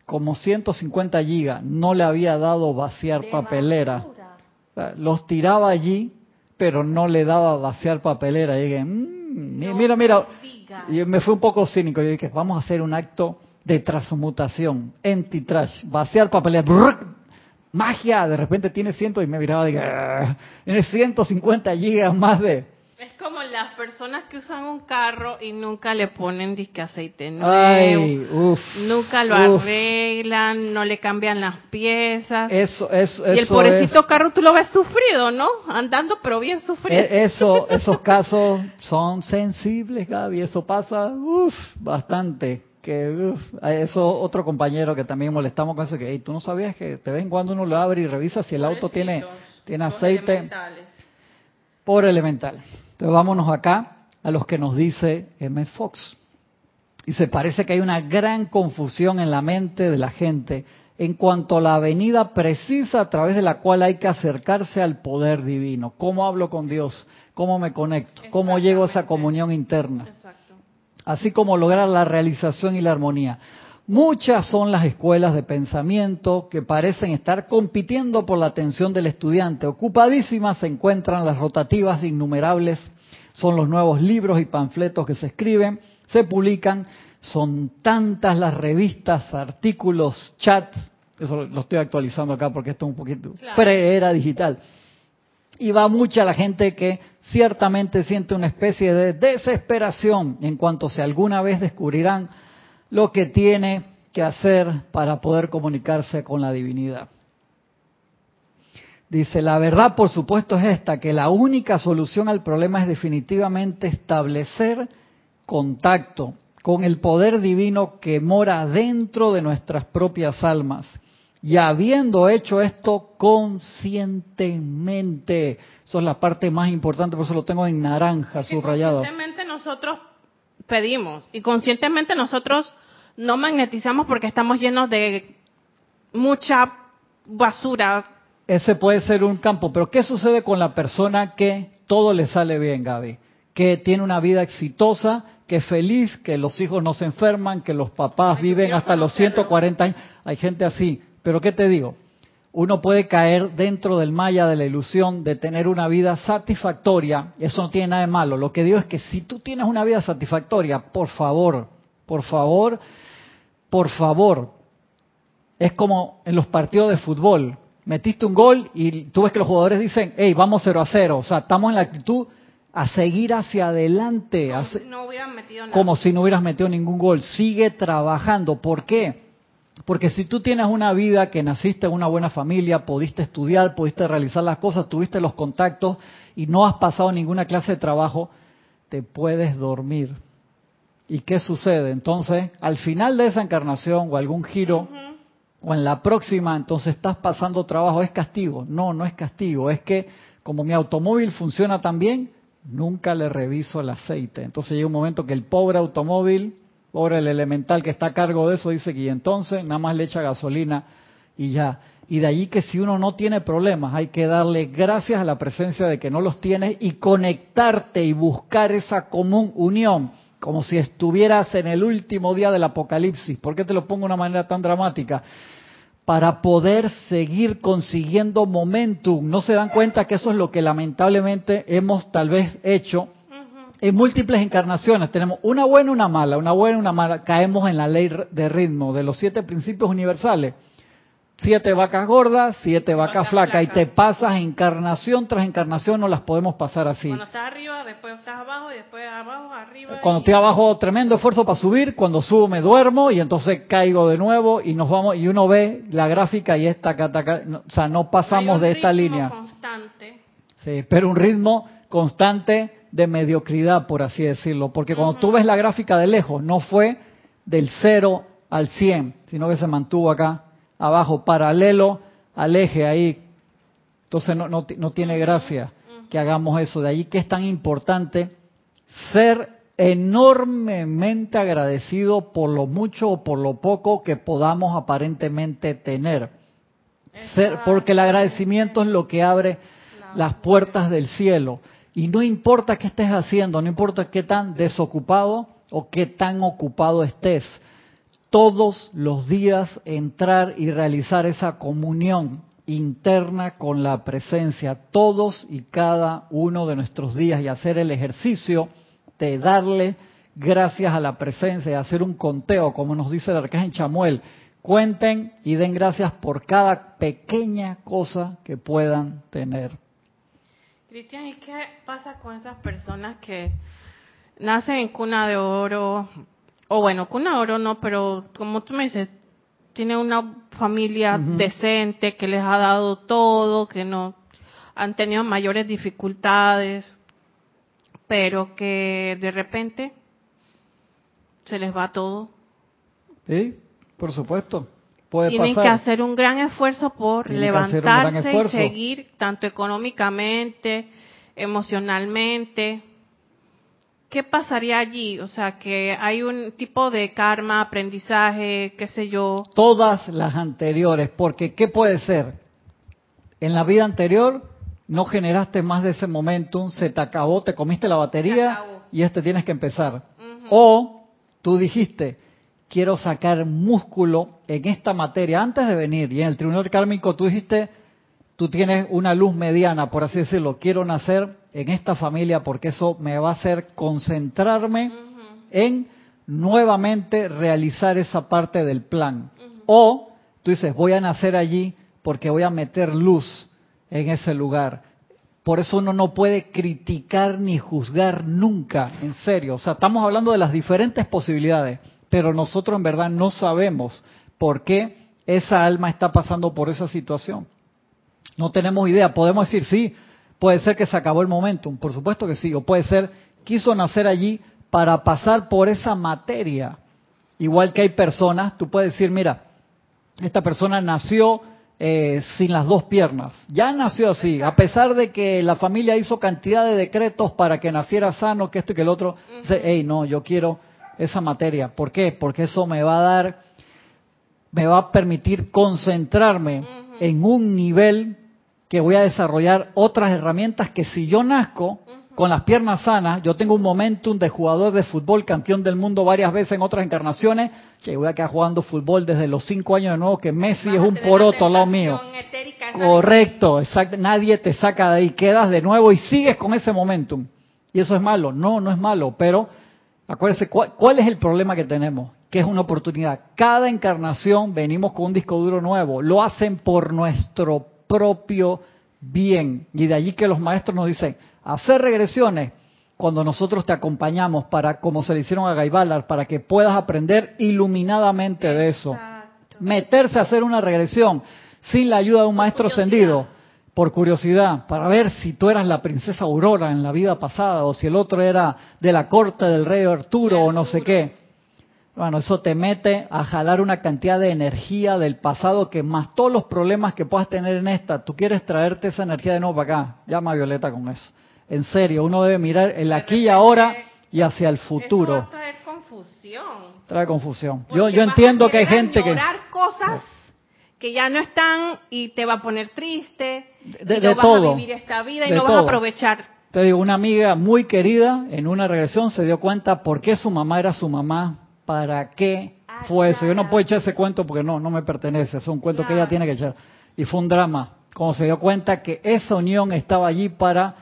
como 150 gigas, no le había dado vaciar De papelera. basura. Los tiraba allí, pero no le daba vaciar papelera. Y dije, "Mm, No mira, mira, y me fui un poco cínico. Yo dije, vamos a hacer un acto de transmutación, anti-trash, vaciar papelera. brrr, magia, de repente tiene ciento y me miraba dije, "Ah, tiene 150 gigas más de... Es como la las personas que usan un carro y nunca le ponen disque aceite nuevo, Ay, uf, nunca lo uf. arreglan, no le cambian las piezas. Eso, eso, y el pobrecito es- carro tú lo ves sufrido, ¿no? Andando pero bien sufrido. e- eso, esos casos son sensibles, Gaby. Eso pasa, uf, bastante. Que, uf, eso otro compañero que también molestamos con eso, que "Ey, tú no sabías que de vez en cuando uno lo abre y revisa si el auto tiene, tiene aceite. elementales. por elemental. Entonces vámonos acá a los que nos dice MS Fox. Y se parece que hay una gran confusión en la mente de la gente en cuanto a la avenida precisa a través de la cual hay que acercarse al poder divino. ¿Cómo hablo con Dios? ¿Cómo me conecto? ¿Cómo llego a esa comunión interna? Así como lograr la realización y la armonía. Muchas son las escuelas de pensamiento que parecen estar compitiendo por la atención del estudiante. Ocupadísimas se encuentran las rotativas innumerables, son los nuevos libros y panfletos que se escriben, se publican, son tantas las revistas, artículos, chats, eso lo estoy actualizando acá porque esto es un poquito Claro. pre-era digital. Y va mucha la gente que ciertamente siente una especie de desesperación en cuanto si alguna vez descubrirán lo que tiene que hacer para poder comunicarse con la divinidad. Dice, la verdad por supuesto es esta, que la única solución al problema es definitivamente establecer contacto con el poder divino que mora dentro de nuestras propias almas. Y habiendo hecho esto conscientemente, eso es la parte más importante, por eso lo tengo en naranja subrayado. Conscientemente nosotros pedimos y conscientemente nosotros no magnetizamos porque estamos llenos de mucha basura. Ese puede ser un campo, pero ¿qué sucede con la persona que todo le sale bien, Gaby? Que tiene una vida exitosa, que es feliz, que los hijos no se enferman, que los papás Ay, viven hasta los conocerlo. 140 años. Hay gente así. Pero ¿qué te digo? Uno puede caer dentro del maya de la ilusión de tener una vida satisfactoria. Eso no tiene nada de malo. Lo que digo es que si tú tienes una vida satisfactoria, por favor, por favor, por favor, es como en los partidos de fútbol. Metiste un gol y tú ves que los jugadores dicen, hey, vamos 0 a 0. O sea, estamos en la actitud a seguir hacia adelante, a se- No metido nada. como si no hubieras metido ningún gol. Sigue trabajando. ¿Por qué? Porque si tú tienes una vida que naciste en una buena familia, pudiste estudiar, pudiste realizar las cosas, tuviste los contactos y no has pasado ninguna clase de trabajo, te puedes dormir. ¿Y qué sucede? Entonces, al final de esa encarnación o algún giro, o en la próxima, entonces estás pasando trabajo, es castigo. No, no es castigo, es que como mi automóvil funciona tan bien, nunca le reviso el aceite. Entonces llega un momento que el pobre automóvil, pobre el elemental que está a cargo de eso, dice que y entonces nada más le echa gasolina y ya. Y de allí que si uno no tiene problemas, hay que darle gracias a la presencia de que no los tienes y conectarte y buscar esa común unión, como si estuvieras en el último día del apocalipsis. ¿Por qué te lo pongo de una manera tan dramática? Para poder seguir consiguiendo momentum. No se dan cuenta que eso es lo que lamentablemente hemos tal vez hecho en múltiples encarnaciones. Tenemos una buena, una mala, una buena, una mala. Caemos en la ley de ritmo de los siete principios universales. Siete vacas gordas, siete vacas flacas. Y te pasas encarnación tras encarnación, no las podemos pasar así. Cuando estás arriba, después estás abajo y después abajo, arriba. Cuando y- estoy abajo, tremendo esfuerzo para subir. Cuando subo, me duermo y entonces caigo de nuevo y nos vamos. Y uno ve la gráfica y esta, no, o sea, no pasamos Hay un de esta ritmo línea. constante. Sí, pero un ritmo constante de mediocridad, por así decirlo. Porque cuando tú ves la gráfica de lejos, no fue del 0 al 100, sino que se mantuvo acá abajo, paralelo al eje ahí. Entonces no, no, no tiene gracia que hagamos eso. De ahí que es tan importante ser enormemente agradecido por lo mucho o por lo poco que podamos aparentemente tener. Ser, porque el agradecimiento es lo que abre las puertas del cielo. Y no importa qué estés haciendo, no importa qué tan desocupado o qué tan ocupado estés, todos los días entrar y realizar esa comunión interna con la presencia, todos y cada uno de nuestros días y hacer el ejercicio de darle gracias a la presencia y hacer un conteo, como nos dice el arcángel Chamuel, cuenten y den gracias por cada pequeña cosa que puedan tener. Cristian, ¿y qué pasa con esas personas que nacen en cuna de oro? O bueno, cuna de oro no, pero como tú me dices, tiene una familia decente que les ha dado todo, que no han tenido mayores dificultades, pero que de repente se les va todo. Sí, por supuesto. Puede Tienen pasar. que hacer un gran esfuerzo por levantarse y seguir tanto económicamente, emocionalmente. ¿Qué pasaría allí? O sea, que hay un tipo de karma, aprendizaje, qué sé yo. Todas las anteriores, porque ¿qué puede ser? En la vida anterior no generaste más de ese momentum, se te acabó, te comiste la batería y este tienes que empezar. O tú dijiste, quiero sacar músculo en esta materia antes de venir. Y en el tribunal kármico tú dijiste, tú tienes una luz mediana, por así decirlo, quiero nacer en esta familia porque eso me va a hacer concentrarme en nuevamente realizar esa parte del plan. O tú dices, voy a nacer allí porque voy a meter luz en ese lugar. Por eso uno no puede criticar ni juzgar nunca, en serio. O sea, estamos hablando de las diferentes posibilidades pero nosotros en verdad no sabemos por qué esa alma está pasando por esa situación. No tenemos idea. Podemos decir, sí, puede ser que se acabó el momentum, por supuesto que sí, o puede ser, quiso nacer allí para pasar por esa materia. Igual que hay personas, tú puedes decir, mira, esta persona nació eh, sin las dos piernas, ya nació así, a pesar de que la familia hizo cantidad de decretos para que naciera sano, que esto y que el otro, dice, hey, no, yo quiero esa materia. ¿Por qué? Porque eso me va a dar, me va a permitir concentrarme en un nivel que voy a desarrollar otras herramientas que si yo nazco con las piernas sanas, yo tengo un momentum de jugador de fútbol, campeón del mundo varias veces en otras encarnaciones, que voy a quedar jugando fútbol desde los cinco años de nuevo, que Messi es un poroto al lado mío. Correcto, exacto. Nadie te saca de ahí, quedas de nuevo y sigues con ese momentum. Y eso es malo. No, no es malo, pero Acuérdense, ¿cuál, es el problema que tenemos? Que es una oportunidad. Cada encarnación venimos con un disco duro nuevo. Lo hacen por nuestro propio bien. Y de allí que los maestros nos dicen, hacer regresiones cuando nosotros te acompañamos para, como se le hicieron a Gaibalar, para que puedas aprender iluminadamente de eso. Meterse a hacer una regresión sin la ayuda de un maestro ascendido por curiosidad, para ver si tú eras la princesa Aurora en la vida pasada o si el otro era de la corte del rey Arturo o no sé qué. Bueno, eso te mete a jalar una cantidad de energía del pasado que más todos los problemas que puedas tener en esta, tú quieres traerte esa energía de nuevo para acá. Llama a Violeta con eso. En serio, uno debe mirar el aquí y ahora y hacia el futuro. Eso traer confusión. Trae confusión. yo, yo entiendo que hay gente que... cosas que ya no están y te va a poner triste, de, y no vas a vivir esta vida y no vas a aprovechar. Te digo, una amiga muy querida en una regresión se dio cuenta por qué su mamá era su mamá, para qué ah, fue eso. Yo no puedo echar ese cuento porque no, no me pertenece, es un cuento que ella tiene que echar. Y fue un drama, cuando se dio cuenta que esa unión estaba allí para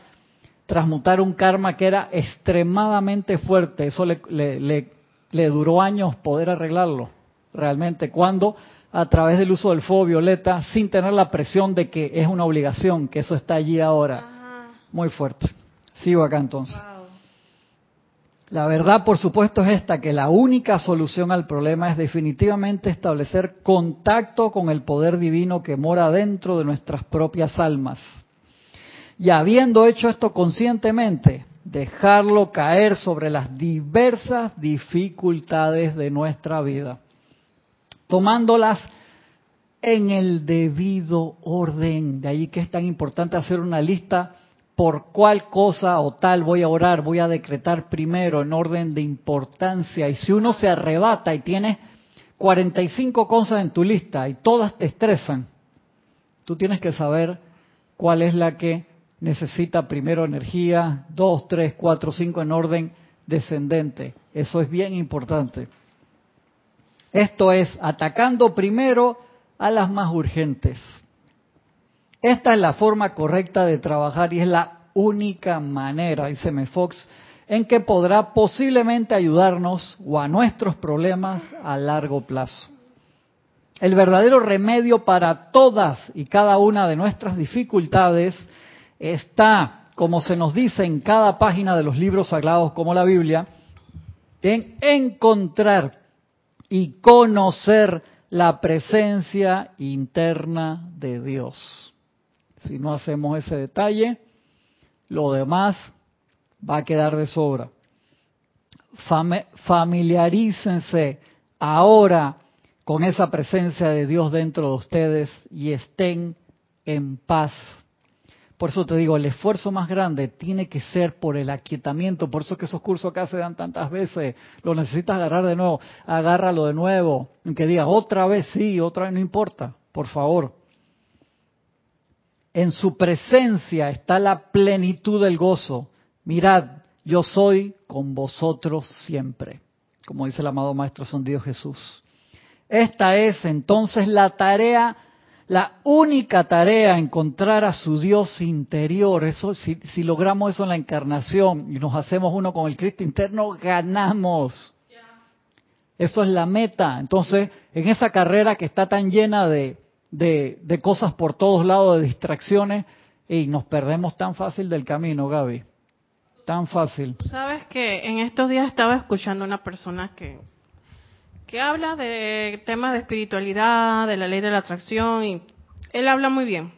transmutar un karma que era extremadamente fuerte. Eso le, le, le duró años poder arreglarlo, realmente. Cuando a través del uso del fuego violeta sin tener la presión de que es una obligación, que eso está allí ahora. Muy fuerte. Sigo acá entonces. La verdad, por supuesto, es esta, que la única solución al problema es definitivamente establecer contacto con el poder divino que mora dentro de nuestras propias almas. Y habiendo hecho esto conscientemente, dejarlo caer sobre las diversas dificultades de nuestra vida tomándolas en el debido orden. De ahí que es tan importante hacer una lista por cuál cosa o tal voy a orar, voy a decretar primero en orden de importancia. Y si uno se arrebata y tiene 45 cosas en tu lista y todas te estresan, tú tienes que saber cuál es la que necesita primero energía, 2, 3, 4, 5 en orden descendente. Eso es bien importante. Esto es, atacando primero a las más urgentes. Esta es la forma correcta de trabajar y es la única manera, dice Fox, en que podrá posiblemente ayudarnos o a nuestros problemas a largo plazo. El verdadero remedio para todas y cada una de nuestras dificultades está como se nos dice en cada página de los libros sagrados como la Biblia, en encontrar y conocer la presencia interna de Dios. Si no hacemos ese detalle, lo demás va a quedar de sobra. familiarícense ahora con esa presencia de Dios dentro de ustedes y estén en paz. Por eso te digo, el esfuerzo más grande tiene que ser por el aquietamiento. Por eso que esos cursos acá se dan tantas veces. Lo necesitas agarrar de nuevo. Agárralo de nuevo. Aunque diga otra vez sí, otra vez no importa. Por favor. En su presencia está la plenitud del gozo. Mirad, yo soy con vosotros siempre. Como dice el amado Maestro Son Jesús. Esta es entonces la tarea la única tarea, encontrar a su Dios interior. Eso, si, si, logramos eso en la encarnación y nos hacemos uno con el Cristo interno, ganamos. Eso es la meta. Entonces, en esa carrera que está tan llena de, de, cosas por todos lados, de distracciones, y nos perdemos tan fácil del camino, Gaby. Tan fácil. Sabes que en estos días estaba escuchando a una persona que que habla de temas de espiritualidad, de la ley de la atracción, y él habla muy bien.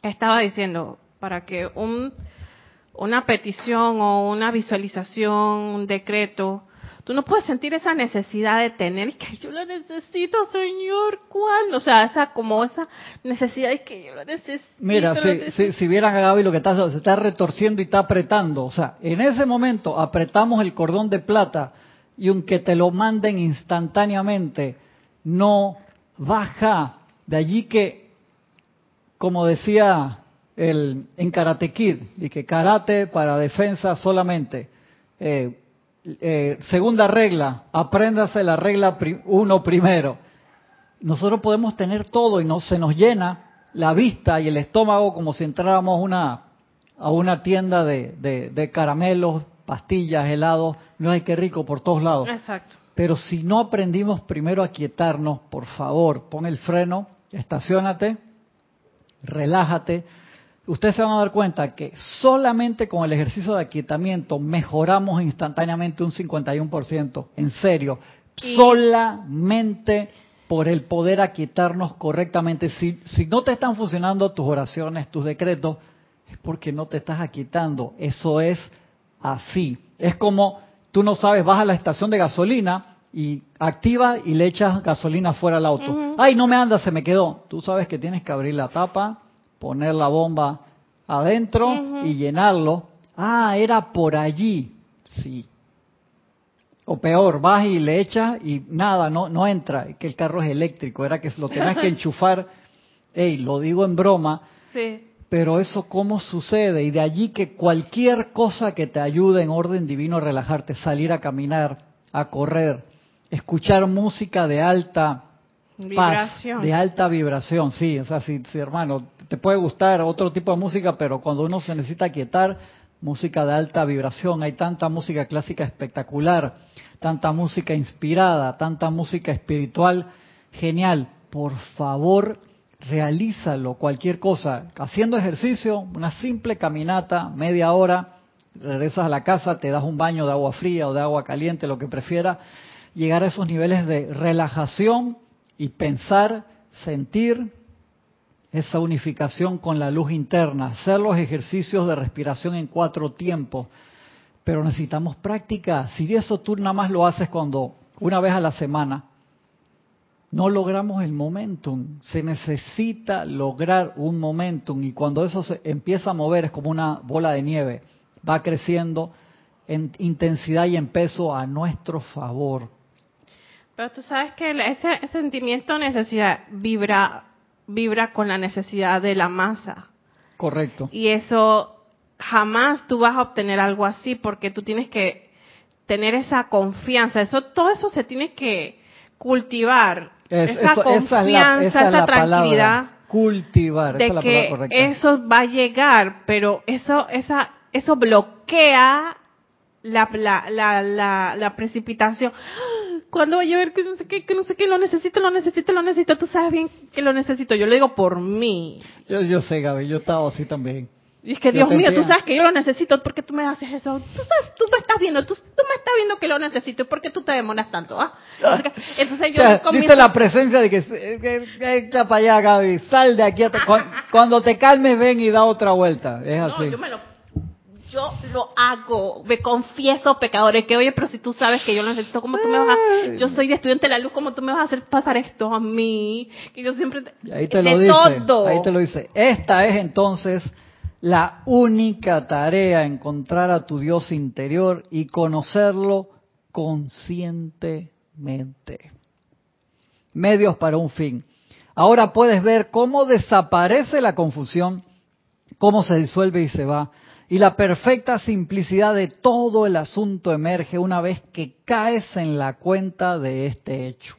Estaba diciendo, para que un, una petición o una visualización, un decreto, tú no puedes sentir esa necesidad de tener, que yo la necesito, Señor, ¿cuál? O sea, esa como esa necesidad de que yo la necesito. Mira, si, Si, vieran a Gaby lo que está se está retorciendo y está apretando. O sea, en ese momento apretamos el cordón de plata y aunque te lo manden instantáneamente, no baja. De allí que, como decía el, en Karate Kid, y que karate para defensa solamente. Eh, eh, segunda regla, apréndase la regla uno primero. Nosotros podemos tener todo y no se nos llena la vista y el estómago como si entráramos una, a una tienda de, caramelos, pastillas, helados, no hay que rico por todos lados. Exacto. Pero si no aprendimos primero a quietarnos, por favor, pon el freno, estacionate, relájate. Ustedes se van a dar cuenta que solamente con el ejercicio de aquietamiento mejoramos instantáneamente un 51%. En serio, solamente por el poder aquietarnos correctamente. Si, si no te están funcionando tus oraciones, tus decretos, es porque no te estás aquietando. Eso es así. Es como tú no sabes, vas a la estación de gasolina y activa y le echas gasolina fuera al auto. Ay, no me anda, se me quedó. Tú sabes que tienes que abrir la tapa, poner la bomba adentro y llenarlo. Ah, era por allí. Sí. O peor, vas y le echas y nada, no, no entra, que el carro es eléctrico, era que lo tenías que enchufar. Ey, lo digo en broma. Sí. Pero eso cómo sucede y de allí que cualquier cosa que te ayude en orden divino a relajarte, salir a caminar, a correr, escuchar música de alta vibración. de alta vibración, sí, o sea, sí, hermano, te puede gustar otro tipo de música, pero cuando uno se necesita quietar, música de alta vibración, hay tanta música clásica espectacular, tanta música inspirada, tanta música espiritual, genial, por favor, realízalo, cualquier cosa, haciendo ejercicio, una simple caminata, media hora, regresas a la casa, te das un baño de agua fría o de agua caliente, lo que prefiera, llegar a esos niveles de relajación y pensar, sentir esa unificación con la luz interna, hacer los ejercicios de respiración en cuatro tiempos, pero necesitamos práctica. Si eso tú nada más lo haces cuando una vez a la semana, no logramos el momentum. Se necesita lograr un momentum y cuando eso se empieza a mover es como una bola de nieve, va creciendo en intensidad y en peso a nuestro favor. Pero tú sabes que ese, sentimiento de necesidad vibra, vibra con la necesidad de la masa. Correcto. Y eso jamás tú vas a obtener algo así porque tú tienes que tener esa confianza. Eso, todo eso se tiene que cultivar esa confianza, esa, tranquilidad, cultivar, de que eso va a llegar, pero eso, esa, eso bloquea la, la, la, la, precipitación. Cuando voy a ver que no sé qué, que no sé qué, lo necesito, lo necesito, lo necesito, tú sabes bien que lo necesito. Yo lo digo por mí. Yo, yo sé, Gaby, yo estaba así también. Y es que, Dios mío, tú sabes que yo lo necesito, ¿por qué tú me haces eso? Tú sabes, tú me estás viendo, tú, tú me estás viendo que lo necesito, ¿por qué tú te demoras tanto? Ah? Entonces yo o Dice la presencia de que, que, para allá, Gaby, sal de aquí. cuando, te calmes, ven y da otra vuelta. Es así. No, yo me lo yo lo hago, me confieso pecadores, que oye, pero si tú sabes que yo lo necesito, ¿cómo tú me vas a, yo soy de estudiante de la luz, ¿cómo tú me vas a hacer pasar esto a mí? Que yo siempre, ahí te lo dice, todo. ahí te lo dice. Esta es entonces la única tarea, encontrar a tu Dios interior y conocerlo conscientemente. Medios para un fin. Ahora puedes ver cómo desaparece la confusión, cómo se disuelve y se va y la perfecta simplicidad de todo el asunto emerge una vez que caes en la cuenta de este hecho.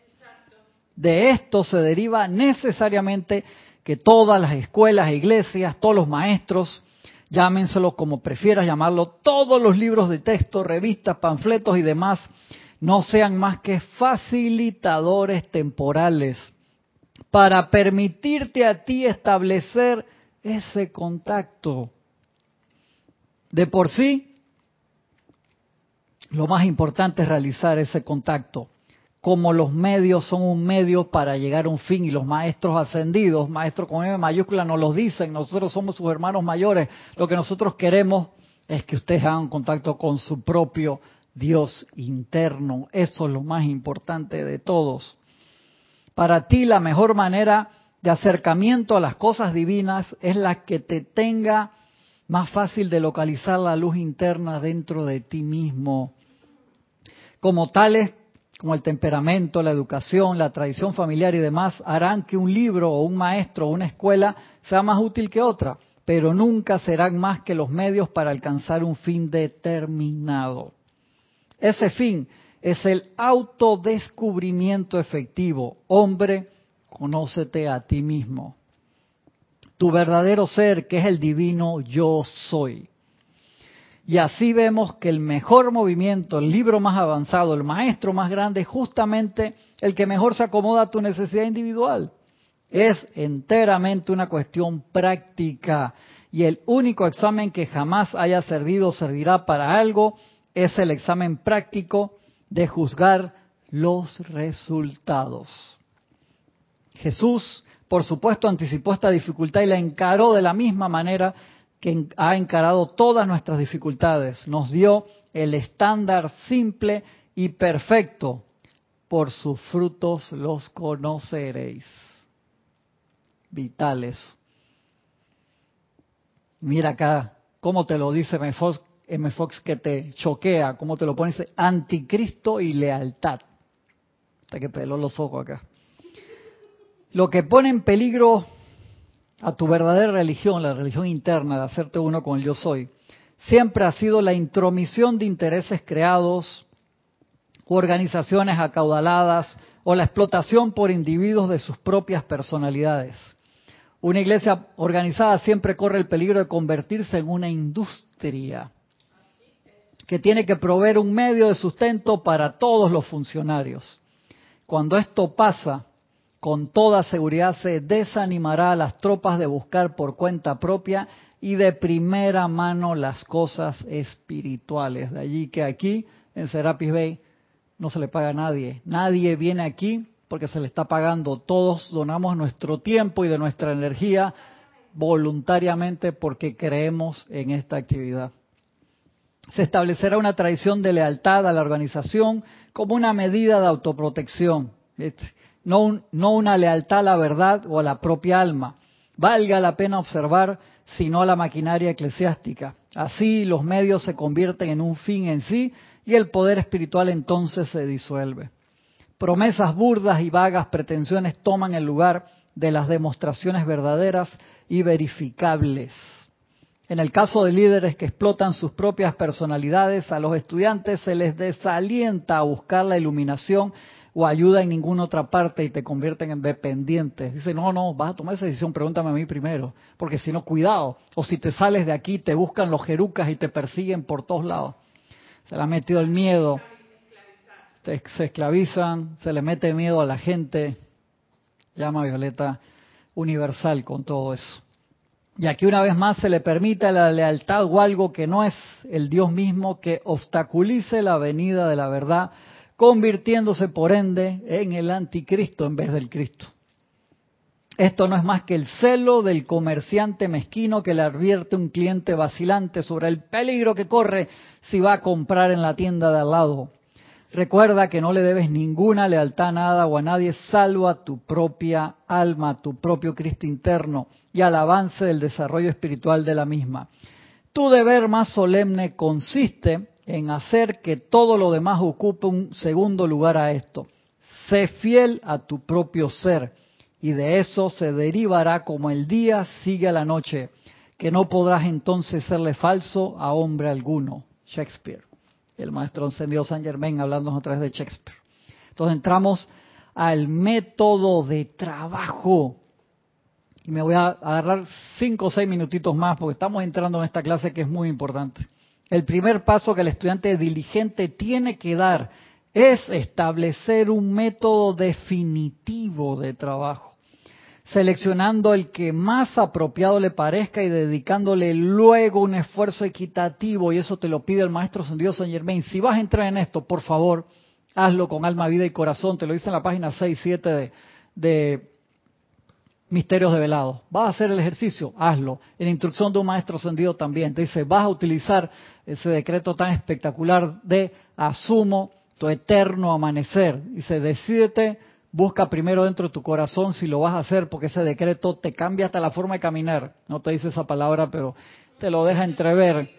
De esto se deriva necesariamente que todas las escuelas, iglesias, todos los maestros, llámenselo como prefieras llamarlo, todos los libros de texto, revistas, panfletos y demás, no sean más que facilitadores temporales para permitirte a ti establecer ese contacto de por sí, lo más importante es realizar ese contacto. Como los medios son un medio para llegar a un fin y los maestros ascendidos, maestros con M mayúscula, nos lo dicen, nosotros somos sus hermanos mayores, lo que nosotros queremos es que ustedes hagan contacto con su propio Dios interno. Eso es lo más importante de todos. Para ti la mejor manera de acercamiento a las cosas divinas es la que te tenga más fácil de localizar la luz interna dentro de ti mismo. Como tales, como el temperamento, la educación, la tradición familiar y demás, harán que un libro o un maestro o una escuela sea más útil que otra, pero nunca serán más que los medios para alcanzar un fin determinado. Ese fin es el autodescubrimiento efectivo. Hombre, conócete a ti mismo tu verdadero ser, que es el divino yo soy. Y así vemos que el mejor movimiento, el libro más avanzado, el maestro más grande, es justamente el que mejor se acomoda a tu necesidad individual. Es enteramente una cuestión práctica y el único examen que jamás haya servido o servirá para algo es el examen práctico de juzgar los resultados. Jesús por supuesto, anticipó esta dificultad y la encaró de la misma manera que ha encarado todas nuestras dificultades. Nos dio el estándar simple y perfecto. Por sus frutos los conoceréis. Vitales. Mira acá cómo te lo dice M. Fox, que te choquea, cómo te lo pone, anticristo y lealtad. Hasta que peló los ojos acá. Lo que pone en peligro a tu verdadera religión, la religión interna de hacerte uno con el yo soy, siempre ha sido la intromisión de intereses creados, organizaciones acaudaladas o la explotación por individuos de sus propias personalidades. Una iglesia organizada siempre corre el peligro de convertirse en una industria que tiene que proveer un medio de sustento para todos los funcionarios. Cuando esto pasa, con toda seguridad se desanimará a las tropas de buscar por cuenta propia y de primera mano las cosas espirituales. De allí que aquí en Serapis Bay no se le paga a nadie. Nadie viene aquí porque se le está pagando. Todos donamos nuestro tiempo y de nuestra energía voluntariamente porque creemos en esta actividad. Se establecerá una tradición de lealtad a la organización como una medida de autoprotección no, una lealtad a la verdad o a la propia alma. Valga la pena observar, sino a la maquinaria eclesiástica. Así los medios se convierten en un fin en sí y el poder espiritual entonces se disuelve. Promesas burdas y vagas pretensiones toman el lugar de las demostraciones verdaderas y verificables. En el caso de líderes que explotan sus propias personalidades, a los estudiantes se les desalienta a buscar la iluminación o ayuda en ninguna otra parte y te convierten en dependientes. Dice, no, no, vas a tomar esa decisión, pregúntame a mí primero, porque si no, cuidado. O si te sales de aquí, te buscan los jerucas y te persiguen por todos lados. Se le ha metido el miedo, se esclavizan, se le mete miedo a la gente. Llama Violeta universal con todo eso. Y aquí una vez más se le permite la lealtad o algo que no es el Dios mismo que obstaculice la venida de la verdad, convirtiéndose por ende en el anticristo en vez del Cristo. Esto no es más que el celo del comerciante mezquino que le advierte un cliente vacilante sobre el peligro que corre si va a comprar en la tienda de al lado. Recuerda que no le debes ninguna lealtad a nada o a nadie salvo a tu propia alma, a tu propio Cristo interno y al avance del desarrollo espiritual de la misma. Tu deber más solemne consiste en hacer que todo lo demás ocupe un segundo lugar a esto. Sé fiel a tu propio ser y de eso se derivará como el día sigue a la noche, que no podrás entonces serle falso a hombre alguno. Shakespeare el maestro encendido San Germain hablando otra vez de Shakespeare. Entonces entramos al método de trabajo. Y me voy a agarrar cinco o seis minutitos más porque estamos entrando en esta clase que es muy importante. El primer paso que el estudiante diligente tiene que dar es establecer un método definitivo de trabajo seleccionando el que más apropiado le parezca y dedicándole luego un esfuerzo equitativo, y eso te lo pide el maestro Sendido San Germain. Si vas a entrar en esto, por favor, hazlo con alma, vida y corazón, te lo dice en la página 6, 7 de, de Misterios de Velado. Vas a hacer el ejercicio, hazlo. En instrucción de un maestro Sendido también, te dice, vas a utilizar ese decreto tan espectacular de asumo tu eterno amanecer. Dice, decídete busca primero dentro de tu corazón si lo vas a hacer, porque ese decreto te cambia hasta la forma de caminar. No te dice esa palabra, pero te lo deja entrever.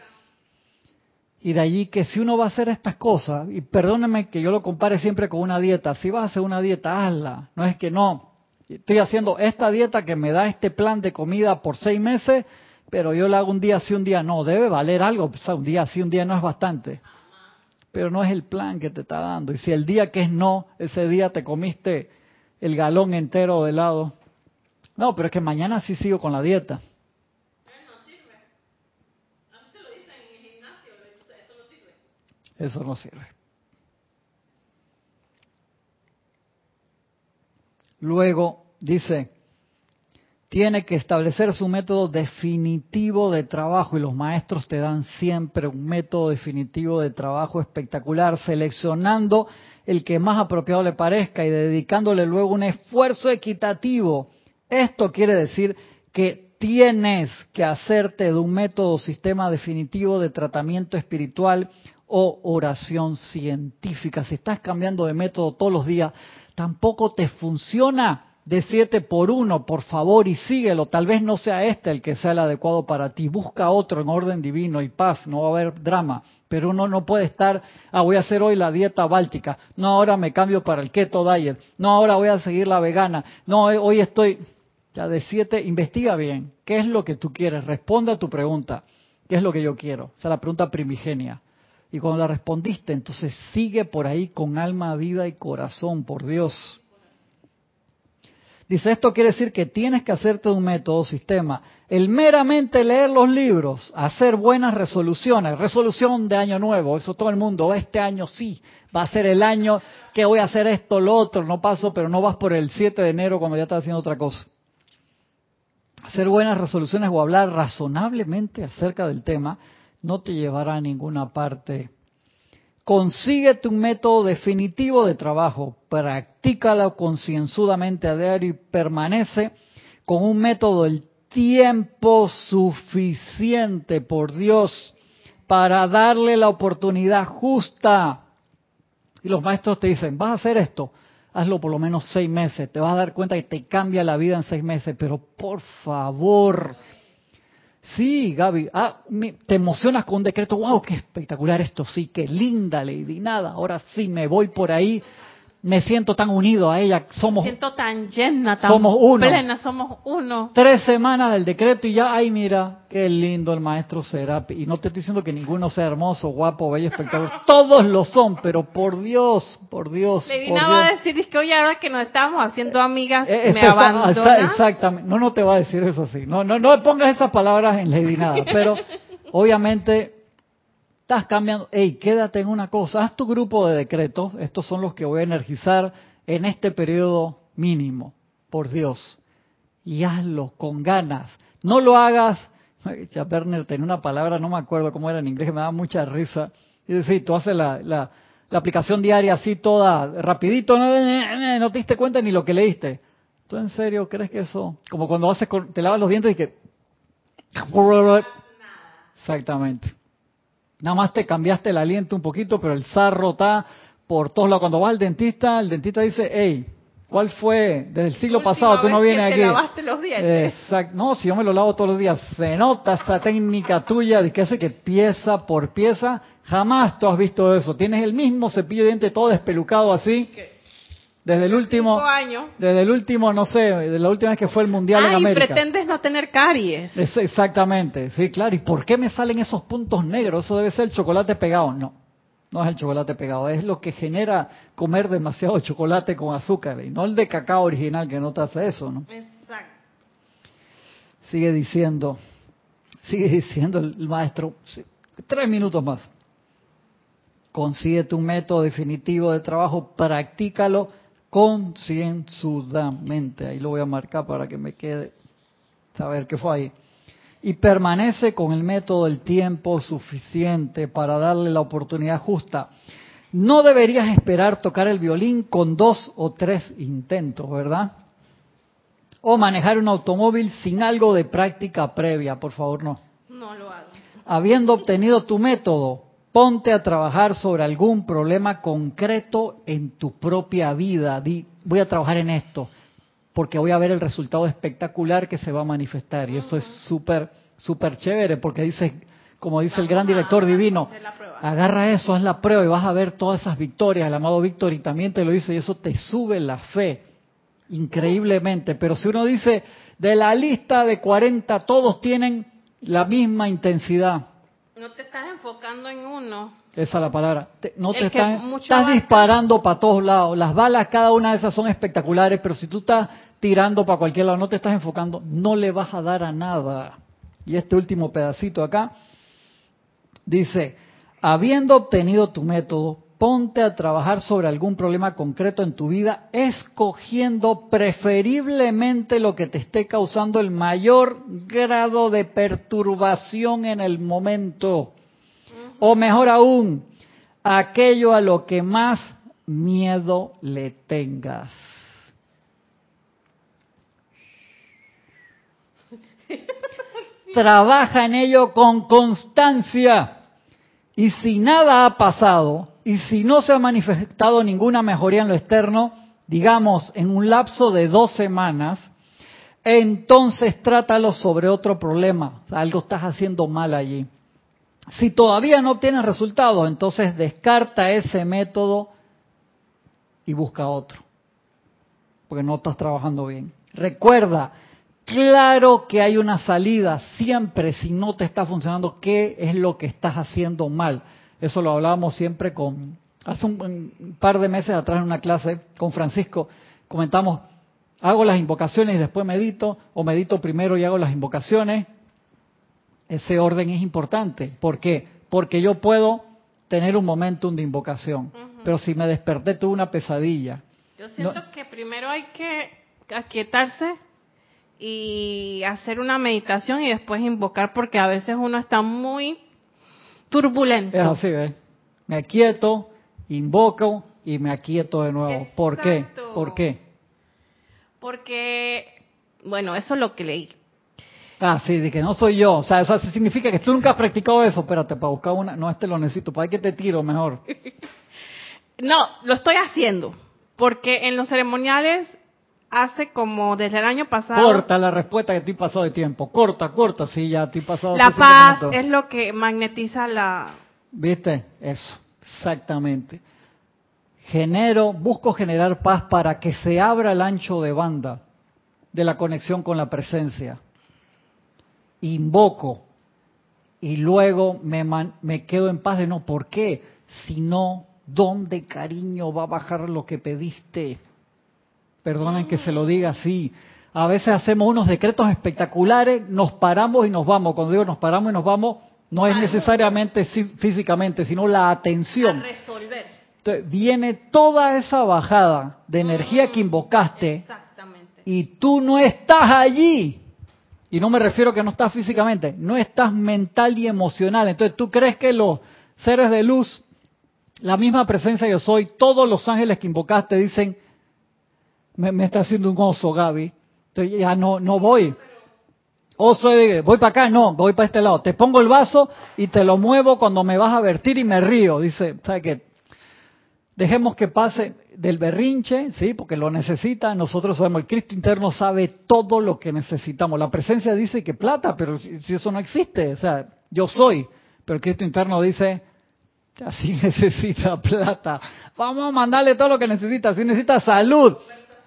Y de allí que si uno va a hacer estas cosas, y perdóneme que yo lo compare siempre con una dieta, si vas a hacer una dieta, hazla. No es que no, estoy haciendo esta dieta que me da este plan de comida por seis meses, pero yo la hago un día sí, un día no. Debe valer algo, o sea, un día sí, un día no es bastante pero no es el plan que te está dando. Y si el día que es no, ese día te comiste el galón entero de helado, no, pero es que mañana sí sigo con la dieta. No sirve. A mí te lo dicen en el gimnasio, eso no sirve. Eso no sirve. Luego dice, tiene que establecer su método definitivo de trabajo y los maestros te dan siempre un método definitivo de trabajo espectacular, seleccionando el que más apropiado le parezca y dedicándole luego un esfuerzo equitativo. Esto quiere decir que tienes que hacerte de un método sistema definitivo de tratamiento espiritual o oración científica. Si estás cambiando de método todos los días, tampoco te funciona de siete por uno, por favor, y síguelo. Tal vez no sea este el que sea el adecuado para ti. Busca otro en orden divino y paz, no va a haber drama. Pero uno no puede estar, ah, voy a hacer hoy la dieta báltica. No, ahora me cambio para el keto diet. No, ahora voy a seguir la vegana. No, eh, hoy estoy, ya de siete, investiga bien. ¿Qué es lo que tú quieres? Responde a tu pregunta. ¿Qué es lo que yo quiero? Esa es la pregunta primigenia. Y cuando la respondiste, entonces sigue por ahí con alma, vida y corazón, por Dios. Dice, esto quiere decir que tienes que hacerte un método, sistema. El meramente leer los libros, hacer buenas resoluciones, resolución de año nuevo, eso todo el mundo, este año sí, va a ser el año que voy a hacer esto, lo otro, no paso, pero no vas por el 7 de enero cuando ya estás haciendo otra cosa. Hacer buenas resoluciones o hablar razonablemente acerca del tema no te llevará a ninguna parte Consíguete un método definitivo de trabajo, practícalo concienzudamente a diario y permanece con un método el tiempo suficiente, por Dios, para darle la oportunidad justa. Y los maestros te dicen, vas a hacer esto, hazlo por lo menos seis meses, te vas a dar cuenta que te cambia la vida en seis meses, pero por favor, Sí, Gaby, ah, te emocionas con un decreto, wow, qué espectacular esto, sí, qué linda Lady, nada, ahora sí me voy por ahí me siento tan unido a ella. Somos, me siento tan llena, tan somos uno. plena, somos uno. Tres semanas del decreto y ya, ay, mira, qué lindo el maestro Serapi. Y no te estoy diciendo que ninguno sea hermoso, guapo, bello, espectacular. Todos lo son, pero por Dios, por Dios. Ledina va a decir, que oye, ahora que nos estamos haciendo amigas, eh, me abandonas. Exactamente. No, no te va a decir eso así. No, no, no pongas esas palabras en Lady Nada. Pero, obviamente, Estás cambiando, hey, quédate en una cosa, haz tu grupo de decretos, estos son los que voy a energizar en este periodo mínimo, por Dios, y hazlo con ganas. No lo hagas. Ya Werner tenía una palabra, no me acuerdo cómo era en inglés, que me daba mucha risa. Y decir, tú haces la, la, la aplicación diaria así toda rapidito, no, no te diste cuenta ni lo que leíste. ¿Tú en serio crees que eso? Como cuando haces, te lavas los dientes y que... Exactamente. Nada más te cambiaste el aliento un poquito, pero el sarro está por todos lados. Cuando vas al dentista, el dentista dice, hey, ¿cuál fue? Desde el siglo pasado tú no vienes aquí. Te lavaste los dientes. Exacto. No, si yo me lo lavo todos los días, se nota esa técnica tuya de que hace que pieza por pieza, jamás tú has visto eso. Tienes el mismo cepillo de dientes todo despelucado así. Desde el último, desde el último, no sé, de la última vez que fue el mundial en América. y pretendes no tener caries. exactamente, sí, claro. ¿Y por qué me salen esos puntos negros? Eso debe ser el chocolate pegado. No, no es el chocolate pegado, es lo que genera comer demasiado chocolate con azúcar y no el de cacao original que no te hace eso, ¿no? Exacto. Sigue diciendo, sigue diciendo el maestro, tres minutos más. Consíguete un método definitivo de trabajo, practícalo concienzudamente. Ahí lo voy a marcar para que me quede saber qué fue ahí. Y permanece con el método el tiempo suficiente para darle la oportunidad justa. No deberías esperar tocar el violín con dos o tres intentos, ¿verdad? O manejar un automóvil sin algo de práctica previa, por favor, no. No lo hago. Habiendo obtenido tu método, Ponte a trabajar sobre algún problema concreto en tu propia vida. Di, voy a trabajar en esto porque voy a ver el resultado espectacular que se va a manifestar. Y eso es súper, súper chévere porque dice, como dice el gran director divino, agarra eso, haz la prueba y vas a ver todas esas victorias. El amado Víctor y también te lo dice y eso te sube la fe increíblemente. Pero si uno dice, de la lista de 40 todos tienen la misma intensidad no te estás enfocando en uno. Esa es la palabra. no te estás, estás disparando para todos lados. Las balas, cada una de esas son espectaculares, pero si tú estás tirando para cualquier lado, no te estás enfocando, no le vas a dar a nada. Y este último pedacito acá dice, habiendo obtenido tu método, ponte a trabajar sobre algún problema concreto en tu vida, escogiendo preferiblemente lo que te esté causando el mayor grado de perturbación en el momento. O mejor aún, aquello a lo que más miedo le tengas. Trabaja en ello con constancia. Y si nada ha pasado, y si no se ha manifestado ninguna mejoría en lo externo, digamos en un lapso de dos semanas, entonces trátalo sobre otro problema. algo estás haciendo mal allí. Si todavía no obtienes resultados, entonces descarta ese método y busca otro. Porque no estás trabajando bien. Recuerda, claro que hay una salida siempre si no te está funcionando, qué es lo que estás haciendo mal. Eso lo hablábamos siempre con, hace un, par de meses atrás en una clase con Francisco, comentamos, hago las invocaciones y después medito, o medito primero y hago las invocaciones. Ese orden es importante. ¿Por qué? Porque yo puedo tener un momentum de invocación, pero si me desperté tuve una pesadilla. Yo siento que primero hay que aquietarse y hacer una meditación y después invocar porque a veces uno está muy turbulento. Es así, ¿eh? Me aquieto, invoco y me aquieto de nuevo. ¿Por qué? ¿Por qué? Porque, bueno, eso es lo que leí. Ah, sí, de que no soy yo. O sea, eso significa que tú nunca has practicado eso. Espérate, para buscar una. No, este lo necesito. ¿Para que te tiro mejor? no, lo estoy haciendo. Porque en los ceremoniales hace como desde el año pasado. Corta la respuesta que estoy pasado de tiempo. Corta, corta, sí, ya estoy pasado. La paz es lo que magnetiza la. ¿Viste? Eso, exactamente. Genero, busco generar paz para que se abra el ancho de banda de la conexión con la presencia. Invoco y luego me, me quedo en paz de no, ¿por qué? Si no, ¿dónde cariño va a bajar lo que pediste? Perdonen que se lo diga así. A veces hacemos unos decretos espectaculares, nos paramos y nos vamos. Cuando digo nos paramos y nos vamos, no es necesariamente físicamente, sino la atención. resolver. Entonces, viene toda esa bajada de energía que invocaste y tú no estás allí. Y no me refiero que no estás físicamente, no estás mental y emocional. Entonces tú crees que los seres de luz, la misma presencia yo soy, todos los ángeles que invocaste dicen, me, está haciendo un oso Gaby, entonces ya no, no voy. Oso, voy para acá, no, voy para este lado. Te pongo el vaso y te lo muevo cuando me vas a vertir y me río. Dice, ¿sabe qué? Dejemos que pase del berrinche, sí, porque lo necesita. Nosotros sabemos, el Cristo interno sabe todo lo que necesitamos. La presencia dice que plata, pero si, eso no existe, o sea, yo soy, pero el Cristo interno dice, así necesita plata. Vamos a mandarle todo lo que necesita. Si necesita salud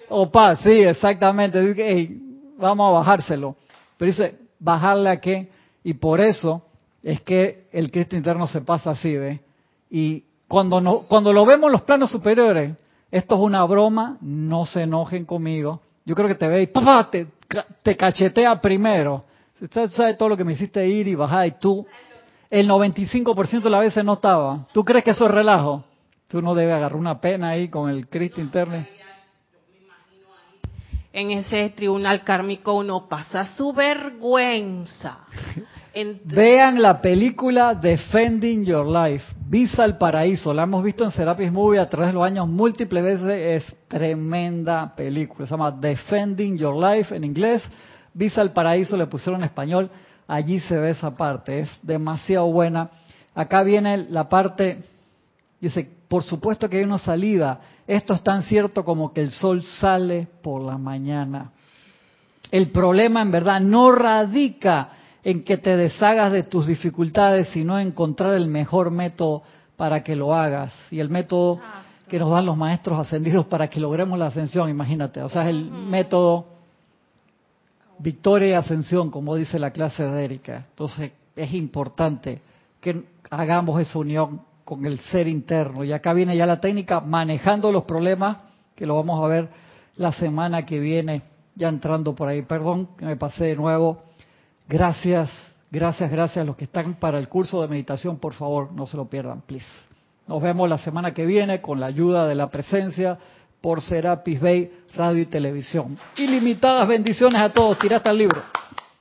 o paz, sí, exactamente. Dice, vamos a bajárselo. Pero dice, bajarle a qué? Y por eso es que el Cristo interno se pasa así, ¿ve? Y cuando, no, cuando lo vemos en los planos superiores, esto es una broma, no se enojen conmigo. Yo creo que te ve y te, te cachetea primero. Usted sabe todo lo que me hiciste ir y bajar y tú, el 95% de las veces no estaba. ¿Tú crees que eso es relajo? Tú no debes agarrar una pena ahí con el Cristo interno. En ese tribunal kármico uno pasa su vergüenza. Vean la película Defending Your Life, Visa al Paraíso. La hemos visto en Serapis Movie a través de los años múltiples veces. Es tremenda película. Se llama Defending Your Life en inglés. Visa al Paraíso le pusieron en español. Allí se ve esa parte. Es demasiado buena. Acá viene la parte. Dice, por supuesto que hay una salida. Esto es tan cierto como que el sol sale por la mañana. El problema en verdad no radica en que te deshagas de tus dificultades, sino encontrar el mejor método para que lo hagas. Y el método que nos dan los maestros ascendidos para que logremos la ascensión, imagínate. O sea, es el método victoria y ascensión, como dice la clase de Erika. Entonces, es importante que hagamos esa unión con el ser interno. Y acá viene ya la técnica manejando los problemas, que lo vamos a ver la semana que viene, ya entrando por ahí. Perdón que me pasé de nuevo Gracias, gracias, gracias a los que están para el curso de meditación, por favor, no se lo pierdan, please. Nos vemos la semana que viene con la ayuda de la presencia por Serapis Bay Radio y Televisión. Ilimitadas bendiciones a todos. Tiraste el libro.